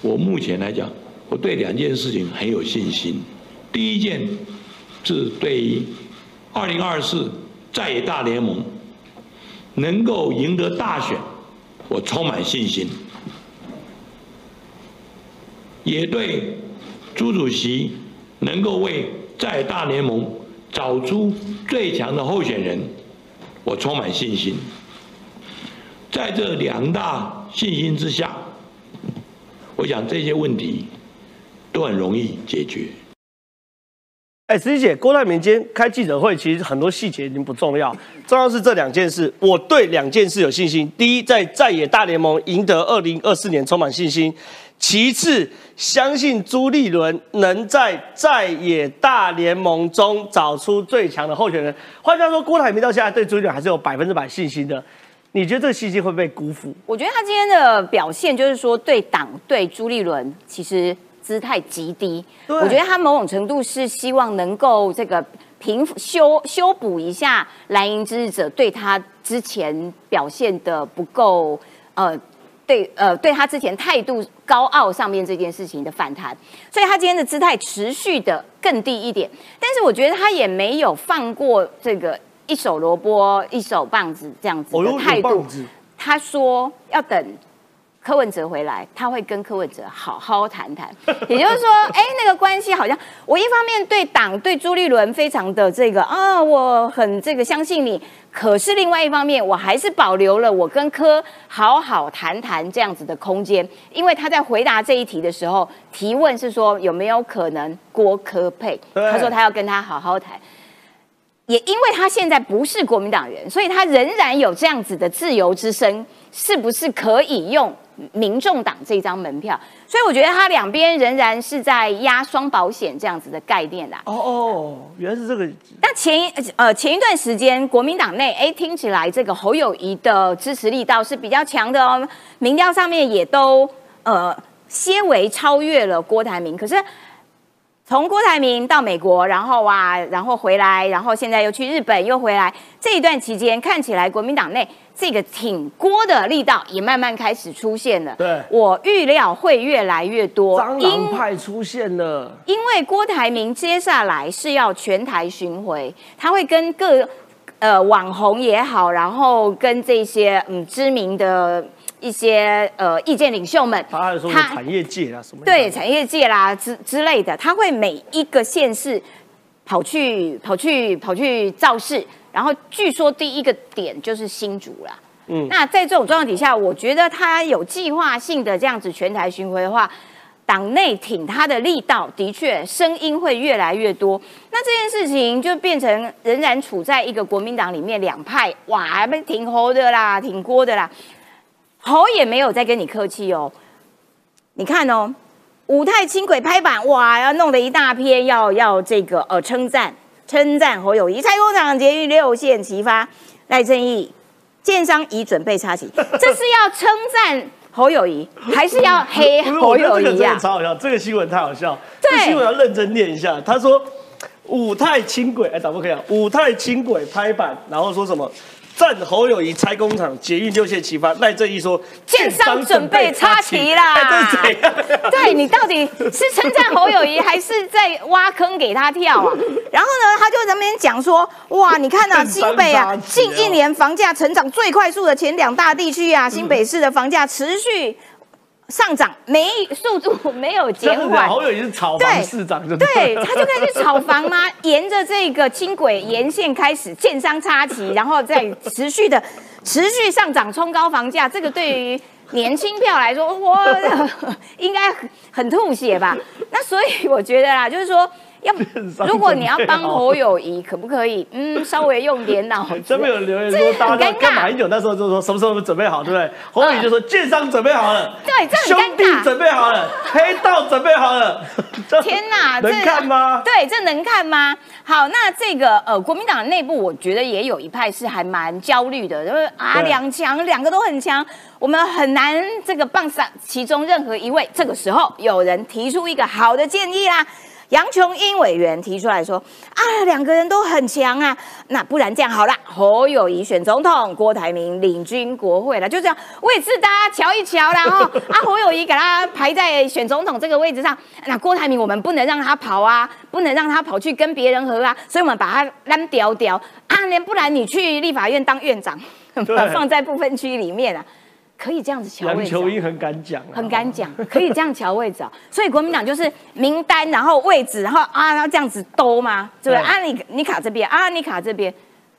我目前来讲，我对两件事情很有信心。第一件是对于二零二四在野大联盟能够赢得大选，我充满信心，也对朱主席能够为在大联盟。找出最强的候选人，我充满信心。在这两大信心之下，我想这些问题都很容易解决。哎，石姐，郭台铭今天开记者会，其实很多细节已经不重要，重要是这两件事。我对两件事有信心：第一，在在野大联盟赢得二零二四年充满信心。其次，相信朱立伦能在在野大联盟中找出最强的候选人。换句话说，郭台铭到现在对朱立伦还是有百分之百信心的。你觉得这个信心会被辜负？我觉得他今天的表现就是说，对党对朱立伦其实姿态极低。我觉得他某种程度是希望能够这个平修修补一下蓝营支持者对他之前表现的不够呃。对，呃，对他之前态度高傲上面这件事情的反弹，所以他今天的姿态持续的更低一点。但是我觉得他也没有放过这个一手萝卜一手棒子这样子的态度。他说要等。柯文哲回来，他会跟柯文哲好好谈谈。也就是说，哎，那个关系好像我一方面对党对朱立伦非常的这个啊，我很这个相信你。可是另外一方面，我还是保留了我跟柯好好谈谈这样子的空间。因为他在回答这一题的时候，提问是说有没有可能郭柯配？他说他要跟他好好谈。也因为他现在不是国民党人，所以他仍然有这样子的自由之声，是不是可以用？民众党这张门票，所以我觉得他两边仍然是在压双保险这样子的概念啦。哦哦，原来是这个。但前一呃前一段时间，国民党内哎听起来这个侯友谊的支持力道是比较强的哦，民调上面也都呃些微超越了郭台铭。可是从郭台铭到美国，然后啊，然后回来，然后现在又去日本，又回来，这一段期间看起来国民党内。这个挺郭的力道也慢慢开始出现了。对，我预料会越来越多。蟑螂派出现了。因为郭台铭接下来是要全台巡回，他会跟各呃网红也好，然后跟这些嗯知名的一些呃意见领袖们，他说产业界啦什么？对，产业界啦之之类的，他会每一个县市跑去跑去跑去造势。然后据说第一个点就是新竹啦，嗯，那在这种状况底下，我觉得他有计划性的这样子全台巡回的话，党内挺他的力道的确声音会越来越多。那这件事情就变成仍然处在一个国民党里面两派，哇，被挺侯的啦，挺郭的啦，侯也没有再跟你客气哦。你看哦，五泰轻轨拍板，哇，要弄得一大篇，要要这个呃称赞称赞侯友谊，拆工厂捷运六线齐发，赖正义，建商已准备插旗，这是要称赞侯友谊，还是要黑侯友谊啊？超好笑，这个新闻太好笑，这新闻要认真念一下。他说五泰轻轨，哎，打不可以啊？五泰轻轨拍板，然后说什么？赞侯友谊拆工厂，捷运六线齐发。赖正义说，建商准备插旗啦。这是怎样？对 你到底是称赞侯友谊，还是在挖坑给他跳啊？然后呢，他就在那边讲说，哇，你看啊，新北啊，近一年房价成长最快速的前两大地区啊，新北市的房价持续。上涨没速度没有减缓，好友也是炒房市长，对，他就开始炒房吗？沿着这个轻轨沿线开始建商插旗，然后再持续的 持续上涨，冲高房价。这个对于年轻票来说，我应该很吐血吧？那所以我觉得啦，就是说。要 如果你要帮侯友谊，可不可以？嗯，稍微用点脑子。这边有留言说，大家干马英九那时候就说什么时候准备好，对不对？侯友谊就说建商准备好了，对，这很兄弟准备好了，黑道准备好了。天哪，能看吗？对，这能看吗？好，那这个呃，国民党内部我觉得也有一派是还蛮焦虑的，就是啊，两强两个都很强，我们很难这个棒上其中任何一位。这个时候有人提出一个好的建议啦。杨琼英委员提出来说：“啊，两个人都很强啊，那不然这样好了，侯友谊选总统，郭台铭领军国会了，就这样位置大家瞧一瞧啦。哈，啊，侯友谊给他排在选总统这个位置上，那郭台铭我们不能让他跑啊，不能让他跑去跟别人合啊，所以我们把他扔掉掉啊，连不然你去立法院当院长，放在部分区里面啊。”可以这样子瞧位置，杨秋英很敢讲，很敢讲，可以这样瞧位置啊。所以国民党就是名单，然后位置，然后啊，然后这样子兜吗？对不对？啊，你你卡这边，啊，你卡这边，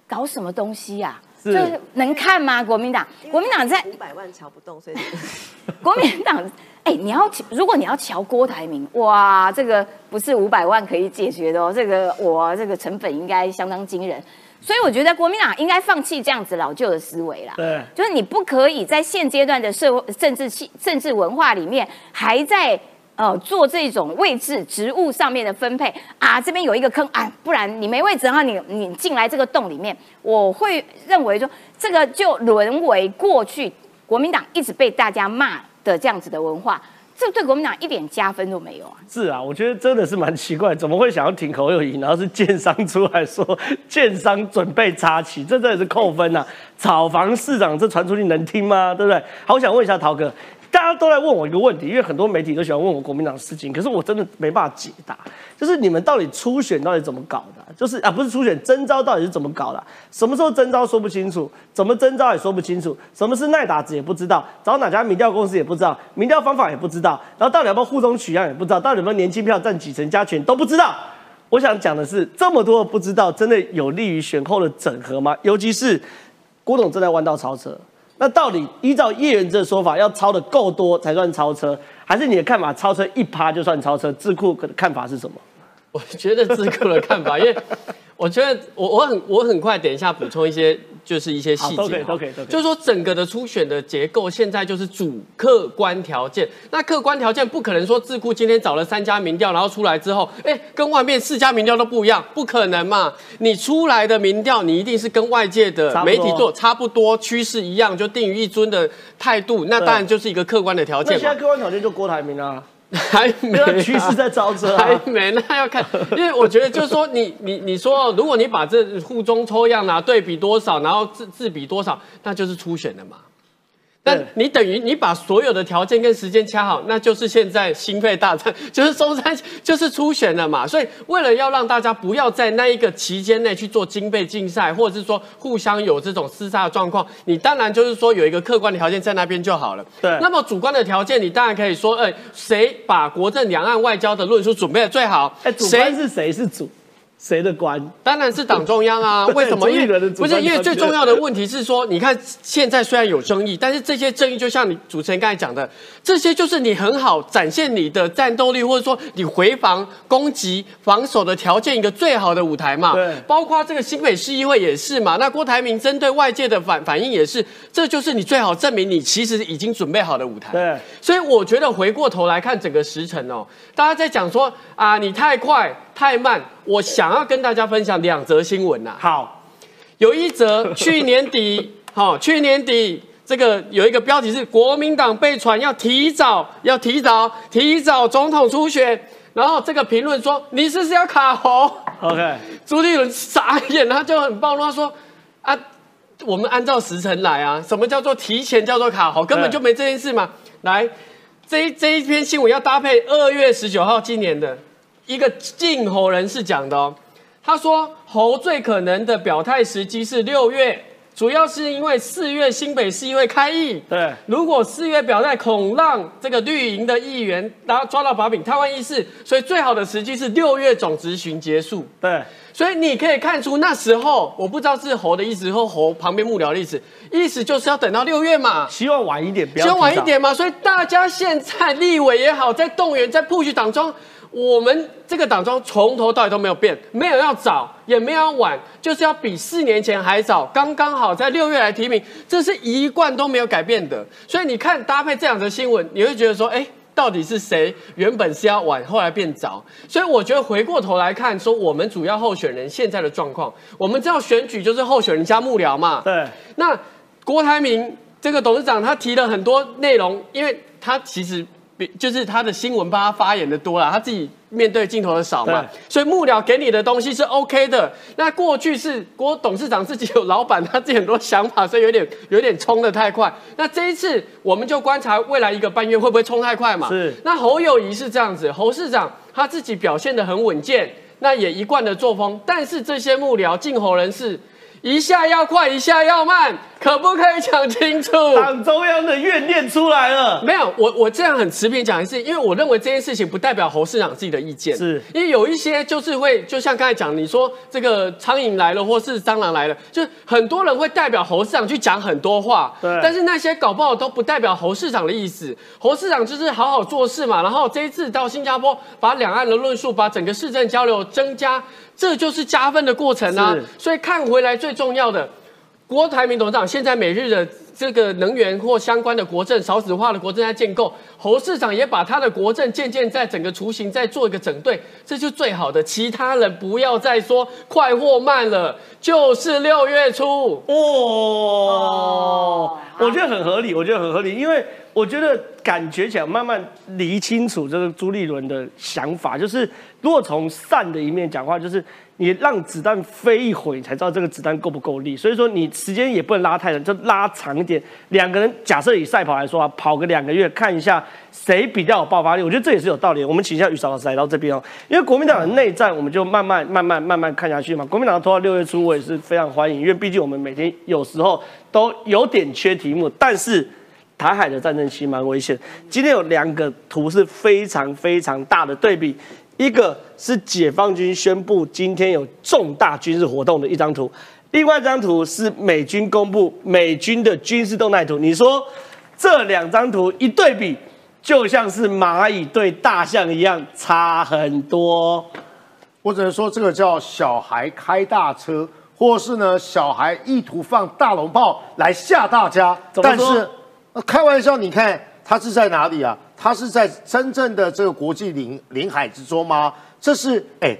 搞什么东西呀？是能看吗？国民党，国民党在五百万瞧不动，所以 国民党，哎，你要如果你要瞧郭台铭，哇，这个不是五百万可以解决的哦，这个我这个成本应该相当惊人。所以我觉得国民党应该放弃这样子老旧的思维啦。对，就是你不可以在现阶段的社会政治气政治文化里面，还在呃做这种位置职务上面的分配啊。这边有一个坑啊，不然你没位置然后，你你进来这个洞里面，我会认为说这个就沦为过去国民党一直被大家骂的这样子的文化。这对国民党一点加分都没有啊！是啊，我觉得真的是蛮奇怪，怎么会想要挺侯友谊，然后是建商出来说建商准备插旗，这真的是扣分呐！炒房市长这传出去能听吗？对不对？好，我想问一下陶哥。大家都在问我一个问题，因为很多媒体都喜欢问我国民党的事情，可是我真的没办法解答。就是你们到底初选到底怎么搞的？就是啊，不是初选征招到底是怎么搞的？什么时候征招说不清楚，怎么征招也说不清楚，什么是耐打子也不知道，找哪家民调公司也不知道，民调方法也不知道，然后到底要不要互中取样也不知道，到底有没有年轻票占几成加权都不知道。我想讲的是，这么多的不知道，真的有利于选后的整合吗？尤其是郭董正在弯道超车。那到底依照叶元这说法，要超的够多才算超车，还是你的看法超车一趴就算超车？智库的看法是什么？我觉得智库的看法，因为我觉得我我很我很快，等一下补充一些。就是一些细节，都可以，都可以，都可以。就是说，整个的初选的结构，现在就是主客观条件。那客观条件不可能说智库今天找了三家民调，然后出来之后，哎，跟外面四家民调都不一样，不可能嘛？你出来的民调，你一定是跟外界的媒体做差不多，趋势一样，就定于一尊的态度，那当然就是一个客观的条件。那现在客观条件就郭台铭啊。还没趋势在招车，还没那要看，因为我觉得就是说，你你你说，如果你把这户中抽样啊，对比多少，然后自自比多少，那就是初选的嘛。那你等于你把所有的条件跟时间掐好，那就是现在心肺大战，就是中山就是初选了嘛。所以为了要让大家不要在那一个期间内去做经费竞赛，或者是说互相有这种厮杀的状况，你当然就是说有一个客观的条件在那边就好了。对。那么主观的条件，你当然可以说，哎，谁把国政两岸外交的论述准备的最好？哎，主观是谁是主？谁的官？当然是党中央啊！为什么？因为不是因为最重要的问题是说，你看现在虽然有争议，但是这些争议就像你主持人刚才讲的，这些就是你很好展现你的战斗力，或者说你回防、攻击、防守的条件一个最好的舞台嘛。对，包括这个新北市议会也是嘛。那郭台铭针对外界的反反应也是，这就是你最好证明你其实已经准备好的舞台。对，所以我觉得回过头来看整个时辰哦，大家在讲说啊，你太快。太慢，我想要跟大家分享两则新闻呐。好，有一则 去年底，好，去年底这个有一个标题是国民党被传要提早要提早提早总统初选，然后这个评论说你是不是要卡喉？OK，朱立伦傻眼，他就很暴怒，他说啊，我们按照时辰来啊，什么叫做提前叫做卡喉？根本就没这件事嘛。来，这这一篇新闻要搭配二月十九号今年的。一个晋侯人士讲的哦，他说侯最可能的表态时机是六月，主要是因为四月新北市议会开议。对，如果四月表态，恐让这个绿营的议员然后抓到把柄，台湾议事，所以最好的时机是六月总执行结束。对，所以你可以看出那时候，我不知道是侯的意思或侯旁边幕僚的意思，意思就是要等到六月嘛，希望晚一点，希望晚一点嘛。所以大家现在立委也好，在动员，在 push 党中。我们这个党中从头到尾都没有变，没有要早，也没有要晚，就是要比四年前还早，刚刚好在六月来提名，这是一贯都没有改变的。所以你看搭配这样的新闻，你会觉得说，哎，到底是谁原本是要晚，后来变早？所以我觉得回过头来看，说我们主要候选人现在的状况，我们知道选举就是候选人加幕僚嘛。对。那郭台铭这个董事长他提了很多内容，因为他其实。就是他的新闻帮他发言的多了，他自己面对镜头的少嘛，所以幕僚给你的东西是 OK 的。那过去是郭董事长自己有老板，他自己很多想法，所以有点有点冲的太快。那这一次我们就观察未来一个半月会不会冲太快嘛？是。那侯友谊是这样子，侯市长他自己表现的很稳健，那也一贯的作风，但是这些幕僚进侯人士。一下要快，一下要慢，可不可以讲清楚？党中央的怨念出来了。没有，我我这样很持平讲一次，因为我认为这件事情不代表侯市长自己的意见，是因为有一些就是会，就像刚才讲，你说这个苍蝇来了，或是蟑螂来了，就很多人会代表侯市长去讲很多话，对。但是那些搞不好都不代表侯市长的意思。侯市长就是好好做事嘛，然后这一次到新加坡，把两岸的论述，把整个市政交流增加。这就是加分的过程啊！所以看回来最重要的，郭台铭董事长现在每日的这个能源或相关的国政少子化的国政在建构，侯市长也把他的国政渐渐在整个雏形在做一个整队，这就最好的。其他人不要再说快或慢了，就是六月初哦，我觉得很合理，我觉得很合理，因为我觉得感觉起来慢慢理清楚这个朱立伦的想法，就是。如果从善的一面讲话，就是你让子弹飞一会，你才知道这个子弹够不够力。所以说你时间也不能拉太长，就拉长一点。两个人假设以赛跑来说啊，跑个两个月，看一下谁比较有爆发力。我觉得这也是有道理。我们请一下雨嫂老师来到这边哦，因为国民党的内战，我们就慢慢慢慢慢慢看下去嘛。国民党拖到六月初，我也是非常欢迎，因为毕竟我们每天有时候都有点缺题目，但是台海的战争其实蛮危险。今天有两个图是非常非常大的对比。一个是解放军宣布今天有重大军事活动的一张图，另外一张图是美军公布美军的军事动态图。你说这两张图一对比，就像是蚂蚁对大象一样，差很多。我只能说这个叫小孩开大车，或是呢小孩意图放大龙炮来吓大家。但是开玩笑，你看他是在哪里啊？它是在真正的这个国际领领海之中吗？这是哎，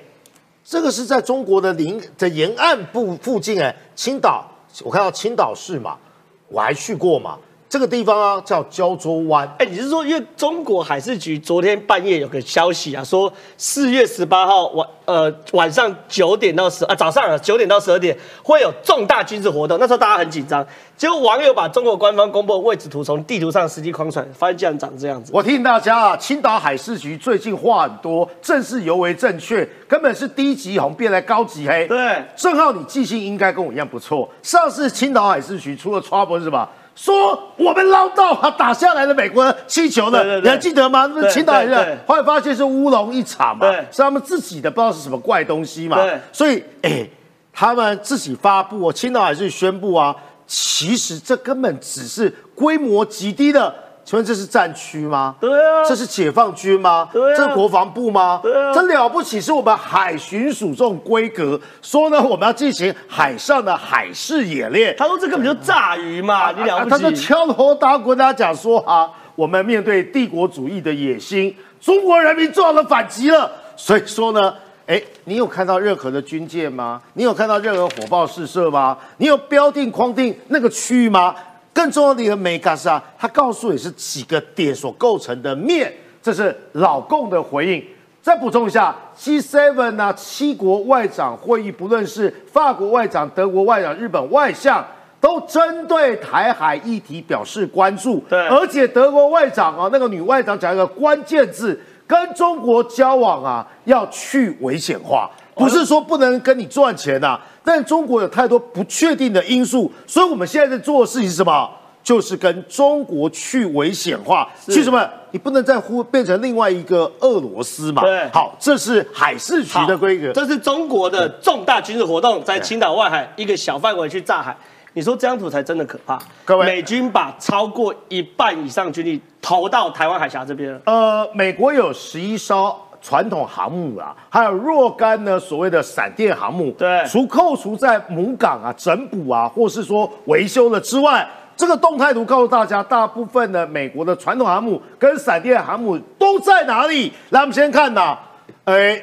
这个是在中国的领的沿岸部附近哎，青岛，我看到青岛市嘛，我还去过嘛。这个地方啊叫胶州湾，哎，你是说因为中国海事局昨天半夜有个消息啊，说四月十八号晚呃晚上九点到十啊早上啊九点到十二点会有重大军事活动，那时候大家很紧张，结果网友把中国官方公布的位置图从地图上实际框出来，发现竟然长这样子。我提醒大家啊，青岛海事局最近话很多，正是尤为正确，根本是低级红变来高级黑。对，正好你记性应该跟我一样不错，上次青岛海事局出了 trouble 是吧？说我们捞到啊打下来的美国气球的，你还记得吗？那是青岛人，后来发现是乌龙一场嘛，是他们自己的，不知道是什么怪东西嘛。所以哎，他们自己发布，青岛还是宣布啊，其实这根本只是规模极低的。请问这是战区吗？对啊，这是解放军吗？对啊，这是国防部吗？对啊，这了不起是我们海巡署这种规格，说呢我们要进行海上的海事演练。他说这根本就炸鱼嘛，你了不起？他说敲锣打鼓跟大家讲说啊，我们面对帝国主义的野心，中国人民做好了反击了。所以说呢，哎，你有看到任何的军舰吗？你有看到任何火炮试射吗？你有标定框定那个区域吗？更重要的一个 mega 是啊，他告诉你是几个点所构成的面，这是老共的回应。再补充一下，G7 啊，七国外长会议，不论是法国外长、德国外长、日本外相，都针对台海议题表示关注。对，而且德国外长啊，那个女外长讲一个关键字，跟中国交往啊，要去危险化，不是说不能跟你赚钱呐。但中国有太多不确定的因素，所以我们现在在做的事情是什么？就是跟中国去危险化，去什么？你不能再忽变成另外一个俄罗斯嘛？对，好，这是海事局的规格，这是中国的重大军事活动，在青岛外海一个小范围去炸海。你说这张图才真的可怕。各位，美军把超过一半以上军力投到台湾海峡这边。呃，美国有十一艘。传统航母啊，还有若干呢，所谓的闪电航母，对，除扣除在母港啊整补啊，或是说维修了之外，这个动态图告诉大家，大部分的美国的传统航母跟闪电航母都在哪里？来，我们先看呐，哎。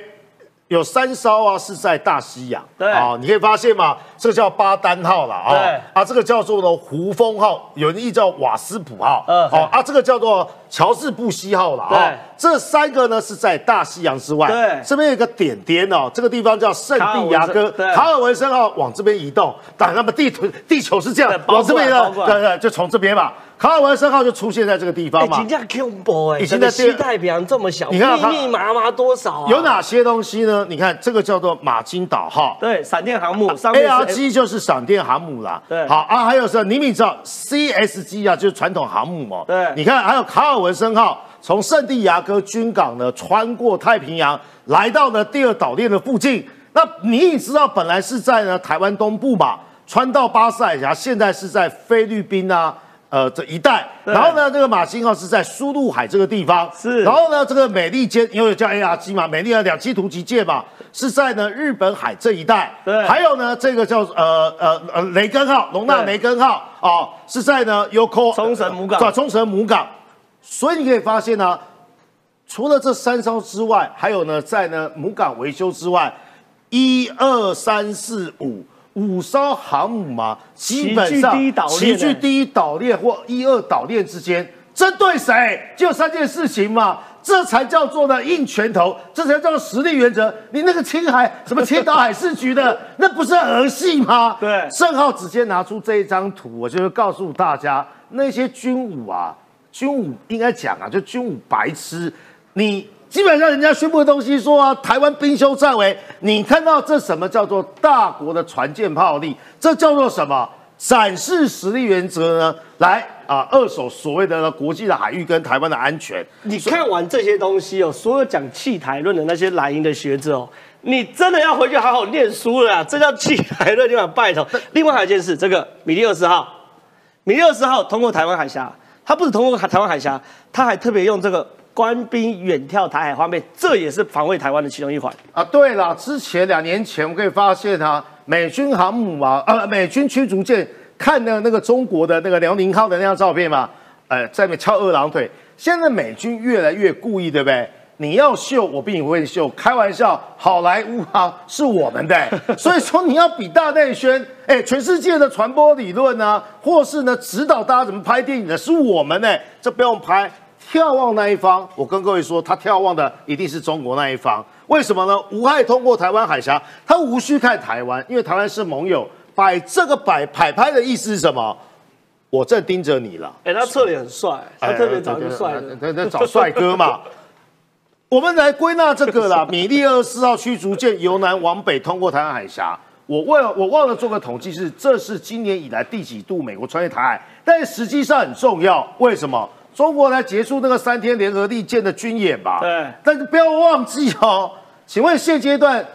有三艘啊，是在大西洋。对啊，你可以发现嘛，这个叫巴丹号了啊。对啊，这个叫做呢胡风号，有人译叫瓦斯普号。嗯，好啊，这个叫做乔治布西号了啊。这三个呢是在大西洋之外。对，这边有个点点哦，这个地方叫圣地亚哥。卡尔文森号往这边移动，但那么地图地球是这样，往这边的，对对，就从这边嘛。卡尔文森号就出现在这个地方嘛，已经在西太平洋这么小，你看密密麻麻多少啊？有哪些东西呢？你看这个叫做马金岛号，对，闪电航母，A R G 就是闪电航母啦。对，好啊，还有是，你你知道 C S G 啊，就是传统航母嘛。对，你看还有卡尔文森号，从圣地亚哥军港呢穿过太平洋，来到了第二岛链的附近。那你也知道，本来是在呢台湾东部嘛，穿到巴士海峡，现在是在菲律宾啊。呃，这一带，然后呢，这个马新号是在苏禄海这个地方，是，然后呢，这个美利坚因为叫 A R G 嘛，美利的两栖突击舰嘛，是在呢日本海这一带，对，还有呢，这个叫呃呃呃雷根号，龙纳雷根号啊，是在呢 Yoko 冲绳母港，冲绳母港，所以你可以发现呢，除了这三艘之外，还有呢，在呢母港维修之外，一二三四五。五艘航母嘛，基本上齐聚第一岛链或一二岛链之间，针对谁？就三件事情嘛，这才叫做呢硬拳头，这才叫做实力原则。你那个青海什么青岛海事局的，那不是儿戏吗？对，盛浩直接拿出这一张图，我就是告诉大家，那些军武啊，军武应该讲啊，就军武白痴，你。基本上人家宣布的东西说啊，台湾兵修战为，你看到这什么叫做大国的船舰炮力？这叫做什么？展示实力原则呢？来啊，二手所谓的国际的海域跟台湾的安全。你看完这些东西哦，所有讲弃台论的那些蓝营的学者哦，你真的要回去好好念书了！这叫弃台论，你把拜托。另外还有一件事，这个米利二十号，米利二十号通过台湾海峡，它不是通过台湾海峡，它还特别用这个。官兵远眺台海画面，这也是防卫台湾的其中一环啊。对了，之前两年前我们可以发现啊，美军航母啊，呃，美军驱逐舰看的那个中国的那个辽宁号的那张照片嘛，呃，在那翘二郎腿。现在美军越来越故意，对不对？你要秀，我比你会秀。开玩笑，好莱坞啊是我们的，所以说你要比大内宣，哎，全世界的传播理论呢，或是呢指导大家怎么拍电影的，是我们呢，这不用拍。眺望那一方，我跟各位说，他眺望的一定是中国那一方。为什么呢？无害通过台湾海峡，他无需看台湾，因为台湾是盟友。摆这个摆摆拍的意思是什么？我正盯着你了。哎，他侧脸很帅，他特别找个帅的，他他找帅哥嘛。我们来归纳这个啦。米利二四号驱逐舰由南往北通过台湾海峡，我忘了我忘了做个统计，是这是今年以来第几度美国穿越台海？但实际上很重要，为什么？中国来结束那个三天联合利剑的军演吧？对。但是不要忘记哦，请问现阶段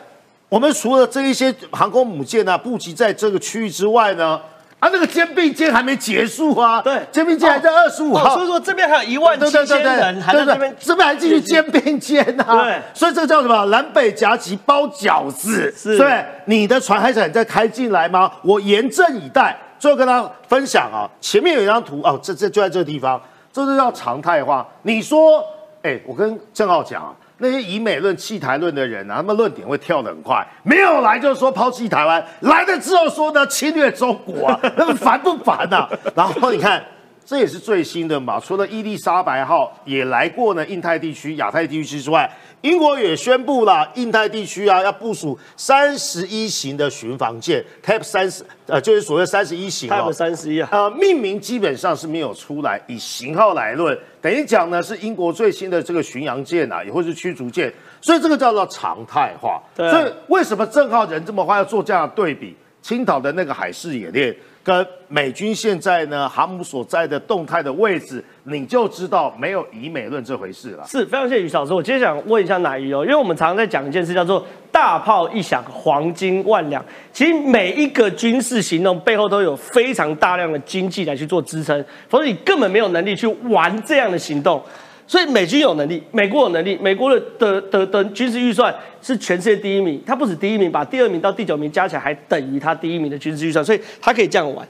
我们除了这一些航空母舰啊布局在这个区域之外呢？啊，那个肩并肩还没结束啊！对，肩并肩还在二十五号，所以说这边还有一万七千人还在这边，这边还继续肩并肩啊。对，所以这个叫什么？南北夹击包饺子。是，对，你的船还想再开进来吗？我严阵以待。最后跟大家分享啊，前面有一张图哦，这这就在这个地方，这是叫常态化。你说，哎，我跟郑浩讲啊。那些以美论弃台论的人啊，他们论点会跳得很快，没有来就说抛弃台湾，来了之后说呢侵略中国啊，那么烦不烦呐？然后你看，这也是最新的嘛，除了伊丽莎白号也来过呢，印太地区、亚太地区之外。英国也宣布了，印太地区啊要部署三十一型的巡防舰，Type 三十，呃，就是所谓三十一型，Type 三十一啊，呃，命名基本上是没有出来，以型号来论，等于讲呢是英国最新的这个巡洋舰啊，也或是驱逐舰，所以这个叫做常态化。所以为什么郑浩人这么快要做这样的对比？青岛的那个海事演练。跟美军现在呢航母所在的动态的位置，你就知道没有以美论这回事了。是非常谢谢于老师。我接着想问一下乃鱼哦，因为我们常常在讲一件事，叫做大炮一响，黄金万两。其实每一个军事行动背后都有非常大量的经济来去做支撑，否则你根本没有能力去玩这样的行动。所以美军有能力，美国有能力，美国的的的的军事预算是全世界第一名，它不止第一名，把第二名到第九名加起来还等于它第一名的军事预算，所以它可以这样玩。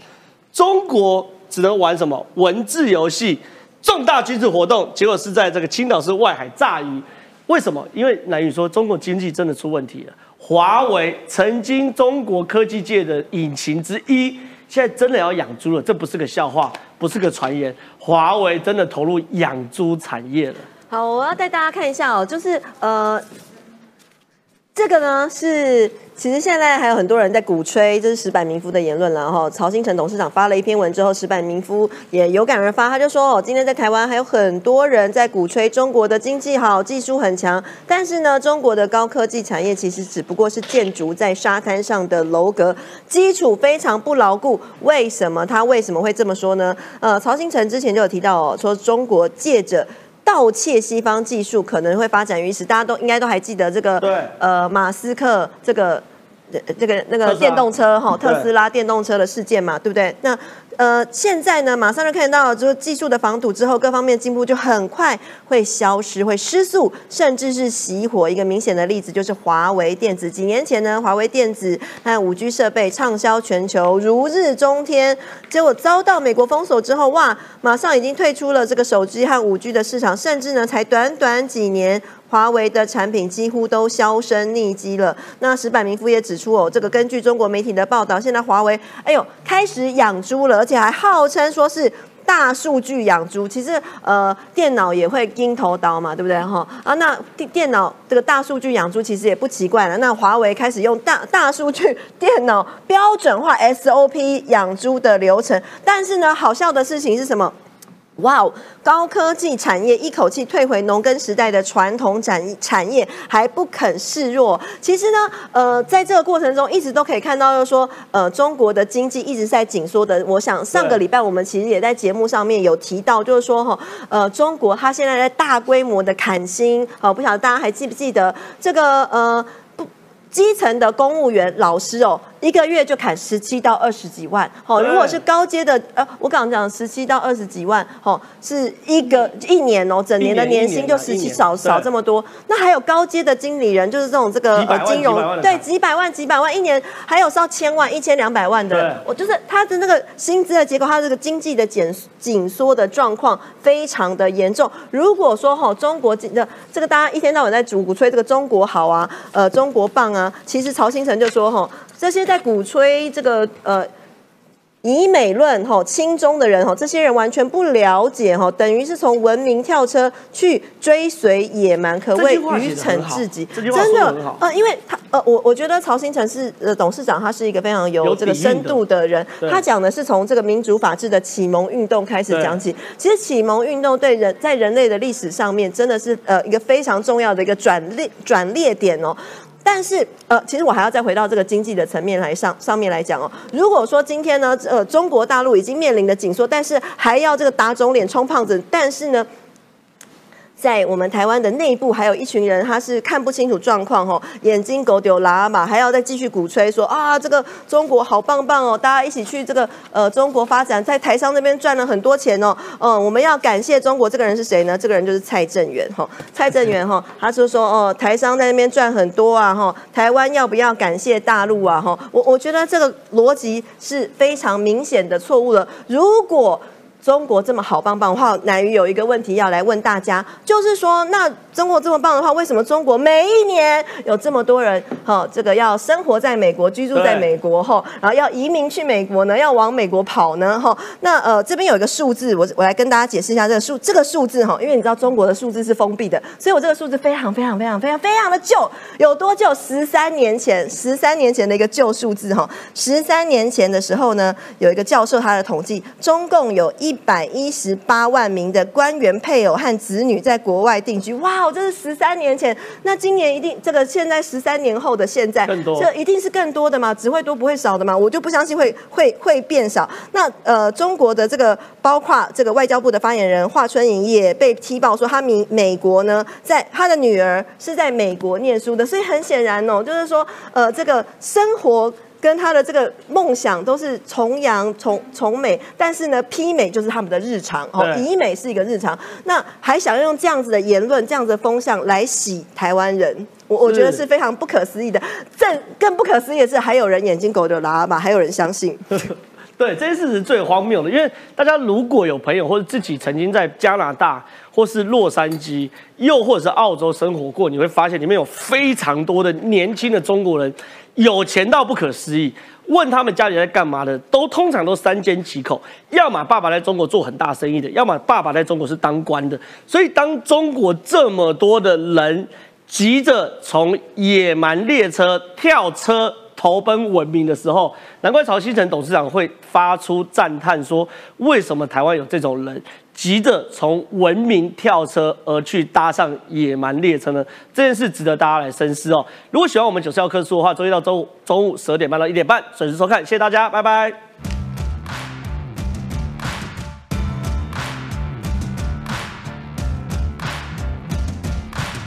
中国只能玩什么文字游戏，重大军事活动，结果是在这个青岛市外海炸鱼。为什么？因为南宇说中国经济真的出问题了。华为曾经中国科技界的引擎之一。现在真的要养猪了，这不是个笑话，不是个传言。华为真的投入养猪产业了。好，我要带大家看一下哦，就是呃。这个呢是，其实现在还有很多人在鼓吹，这是石板民夫的言论了哈。曹新成董事长发了一篇文之后，石板民夫也有感而发，他就说哦，今天在台湾还有很多人在鼓吹中国的经济好，技术很强，但是呢，中国的高科技产业其实只不过是建筑在沙滩上的楼阁，基础非常不牢固。为什么他为什么会这么说呢？呃，曹新成之前就有提到哦，说中国借着。盗窃西方技术可能会发展于此，大家都应该都还记得这个，对，呃，马斯克这个。这个那个电动车哈，特斯拉电动车的事件嘛，对不对？那呃，现在呢，马上就看到，就是技术的防堵之后，各方面进步就很快会消失，会失速，甚至是熄火。一个明显的例子就是华为电子，几年前呢，华为电子和五 G 设备畅销全球，如日中天，结果遭到美国封锁之后，哇，马上已经退出了这个手机和五 G 的市场，甚至呢，才短短几年。华为的产品几乎都销声匿迹了。那石柏明夫也指出哦，这个根据中国媒体的报道，现在华为哎呦开始养猪了，且还号称说是大数据养猪。其实呃，电脑也会金头刀嘛，对不对哈？啊，那电电脑这个大数据养猪其实也不奇怪了。那华为开始用大大数据 电脑标准化 SOP 养猪的流程，但是呢，好笑的事情是什么？哇哦！高科技产业一口气退回农耕时代的传统产产业，还不肯示弱。其实呢，呃，在这个过程中，一直都可以看到，就是说，呃，中国的经济一直在紧缩的。我想上个礼拜我们其实也在节目上面有提到，就是说哈，呃，中国它现在在大规模的砍薪，好，不晓得大家还记不记得这个呃，基层的公务员老师哦。一个月就砍十七到二十几万，好，如果是高阶的，呃，我刚刚讲十七到二十几万，好，是一个一年哦，整年的年薪就十七少少这么多。那还有高阶的经理人，就是这种这个呃金融，对，几百万几百万一年，还有上千万一千两百万的，我就是他的那个薪资的结构，他这个经济的减紧缩的状况非常的严重。如果说哈中国的这个大家一天到晚在鼓吹这个中国好啊，呃中国棒啊，其实曹新成就说哈。这些在鼓吹这个呃以美论哈亲中的人哈，这些人完全不了解哈，等于是从文明跳车去追随野蛮，可谓愚蠢至极。真的呃，因为他呃，我我觉得曹新成是呃董事长，他是一个非常有这个深度的人。他讲的是从这个民主法治的启蒙运动开始讲起。其实启蒙运动对人在人类的历史上面真的是呃一个非常重要的一个转列转捩点哦。但是呃，其实我还要再回到这个经济的层面来上上面来讲哦。如果说今天呢，呃，中国大陆已经面临的紧缩，但是还要这个打肿脸充胖子，但是呢？在我们台湾的内部，还有一群人，他是看不清楚状况哦，眼睛狗丢拉嘛，还要再继续鼓吹说啊，这个中国好棒棒哦，大家一起去这个呃中国发展，在台商那边赚了很多钱哦，嗯，我们要感谢中国，这个人是谁呢？这个人就是蔡正元哈，蔡正元哈，他就说哦，台商在那边赚很多啊哈，台湾要不要感谢大陆啊哈？我我觉得这个逻辑是非常明显的错误了，如果。中国这么好棒棒的话，乃于有一个问题要来问大家，就是说，那中国这么棒的话，为什么中国每一年有这么多人，哈，这个要生活在美国、居住在美国，哈，然后要移民去美国呢？要往美国跑呢？哈，那呃，这边有一个数字，我我来跟大家解释一下这个数，这个数字哈，因为你知道中国的数字是封闭的，所以我这个数字非常非常非常非常非常的旧，有多旧？十三年前，十三年前的一个旧数字哈，十三年前的时候呢，有一个教授他的统计，中共有一。一百一十八万名的官员配偶和子女在国外定居，哇，这是十三年前。那今年一定这个现在十三年后的现在，这一定是更多的嘛？只会多不会少的嘛？我就不相信会会会变少。那呃，中国的这个包括这个外交部的发言人华春莹也被踢爆说，他美美国呢，在他的女儿是在美国念书的，所以很显然哦，就是说呃，这个生活。跟他的这个梦想都是崇洋崇崇美，但是呢，批美就是他们的日常哦，以美是一个日常。那还想要用这样子的言论、这样子的风向来洗台湾人，我我觉得是非常不可思议的。更更不可思议的是，还有人眼睛狗的喇嘛，还有人相信。对，这件事是最荒谬的，因为大家如果有朋友或者自己曾经在加拿大或是洛杉矶，又或者是澳洲生活过，你会发现里面有非常多的年轻的中国人。有钱到不可思议，问他们家里在干嘛的，都通常都三缄其口。要么爸爸在中国做很大生意的，要么爸爸在中国是当官的。所以，当中国这么多的人急着从野蛮列车跳车投奔文明的时候，难怪曹新成董事长会发出赞叹说：为什么台湾有这种人？急着从文明跳车而去搭上野蛮列车呢？这件事值得大家来深思哦。如果喜欢我们九十二课书的话，周一到周五中午十二点半到一点半准时收看，谢谢大家，拜拜。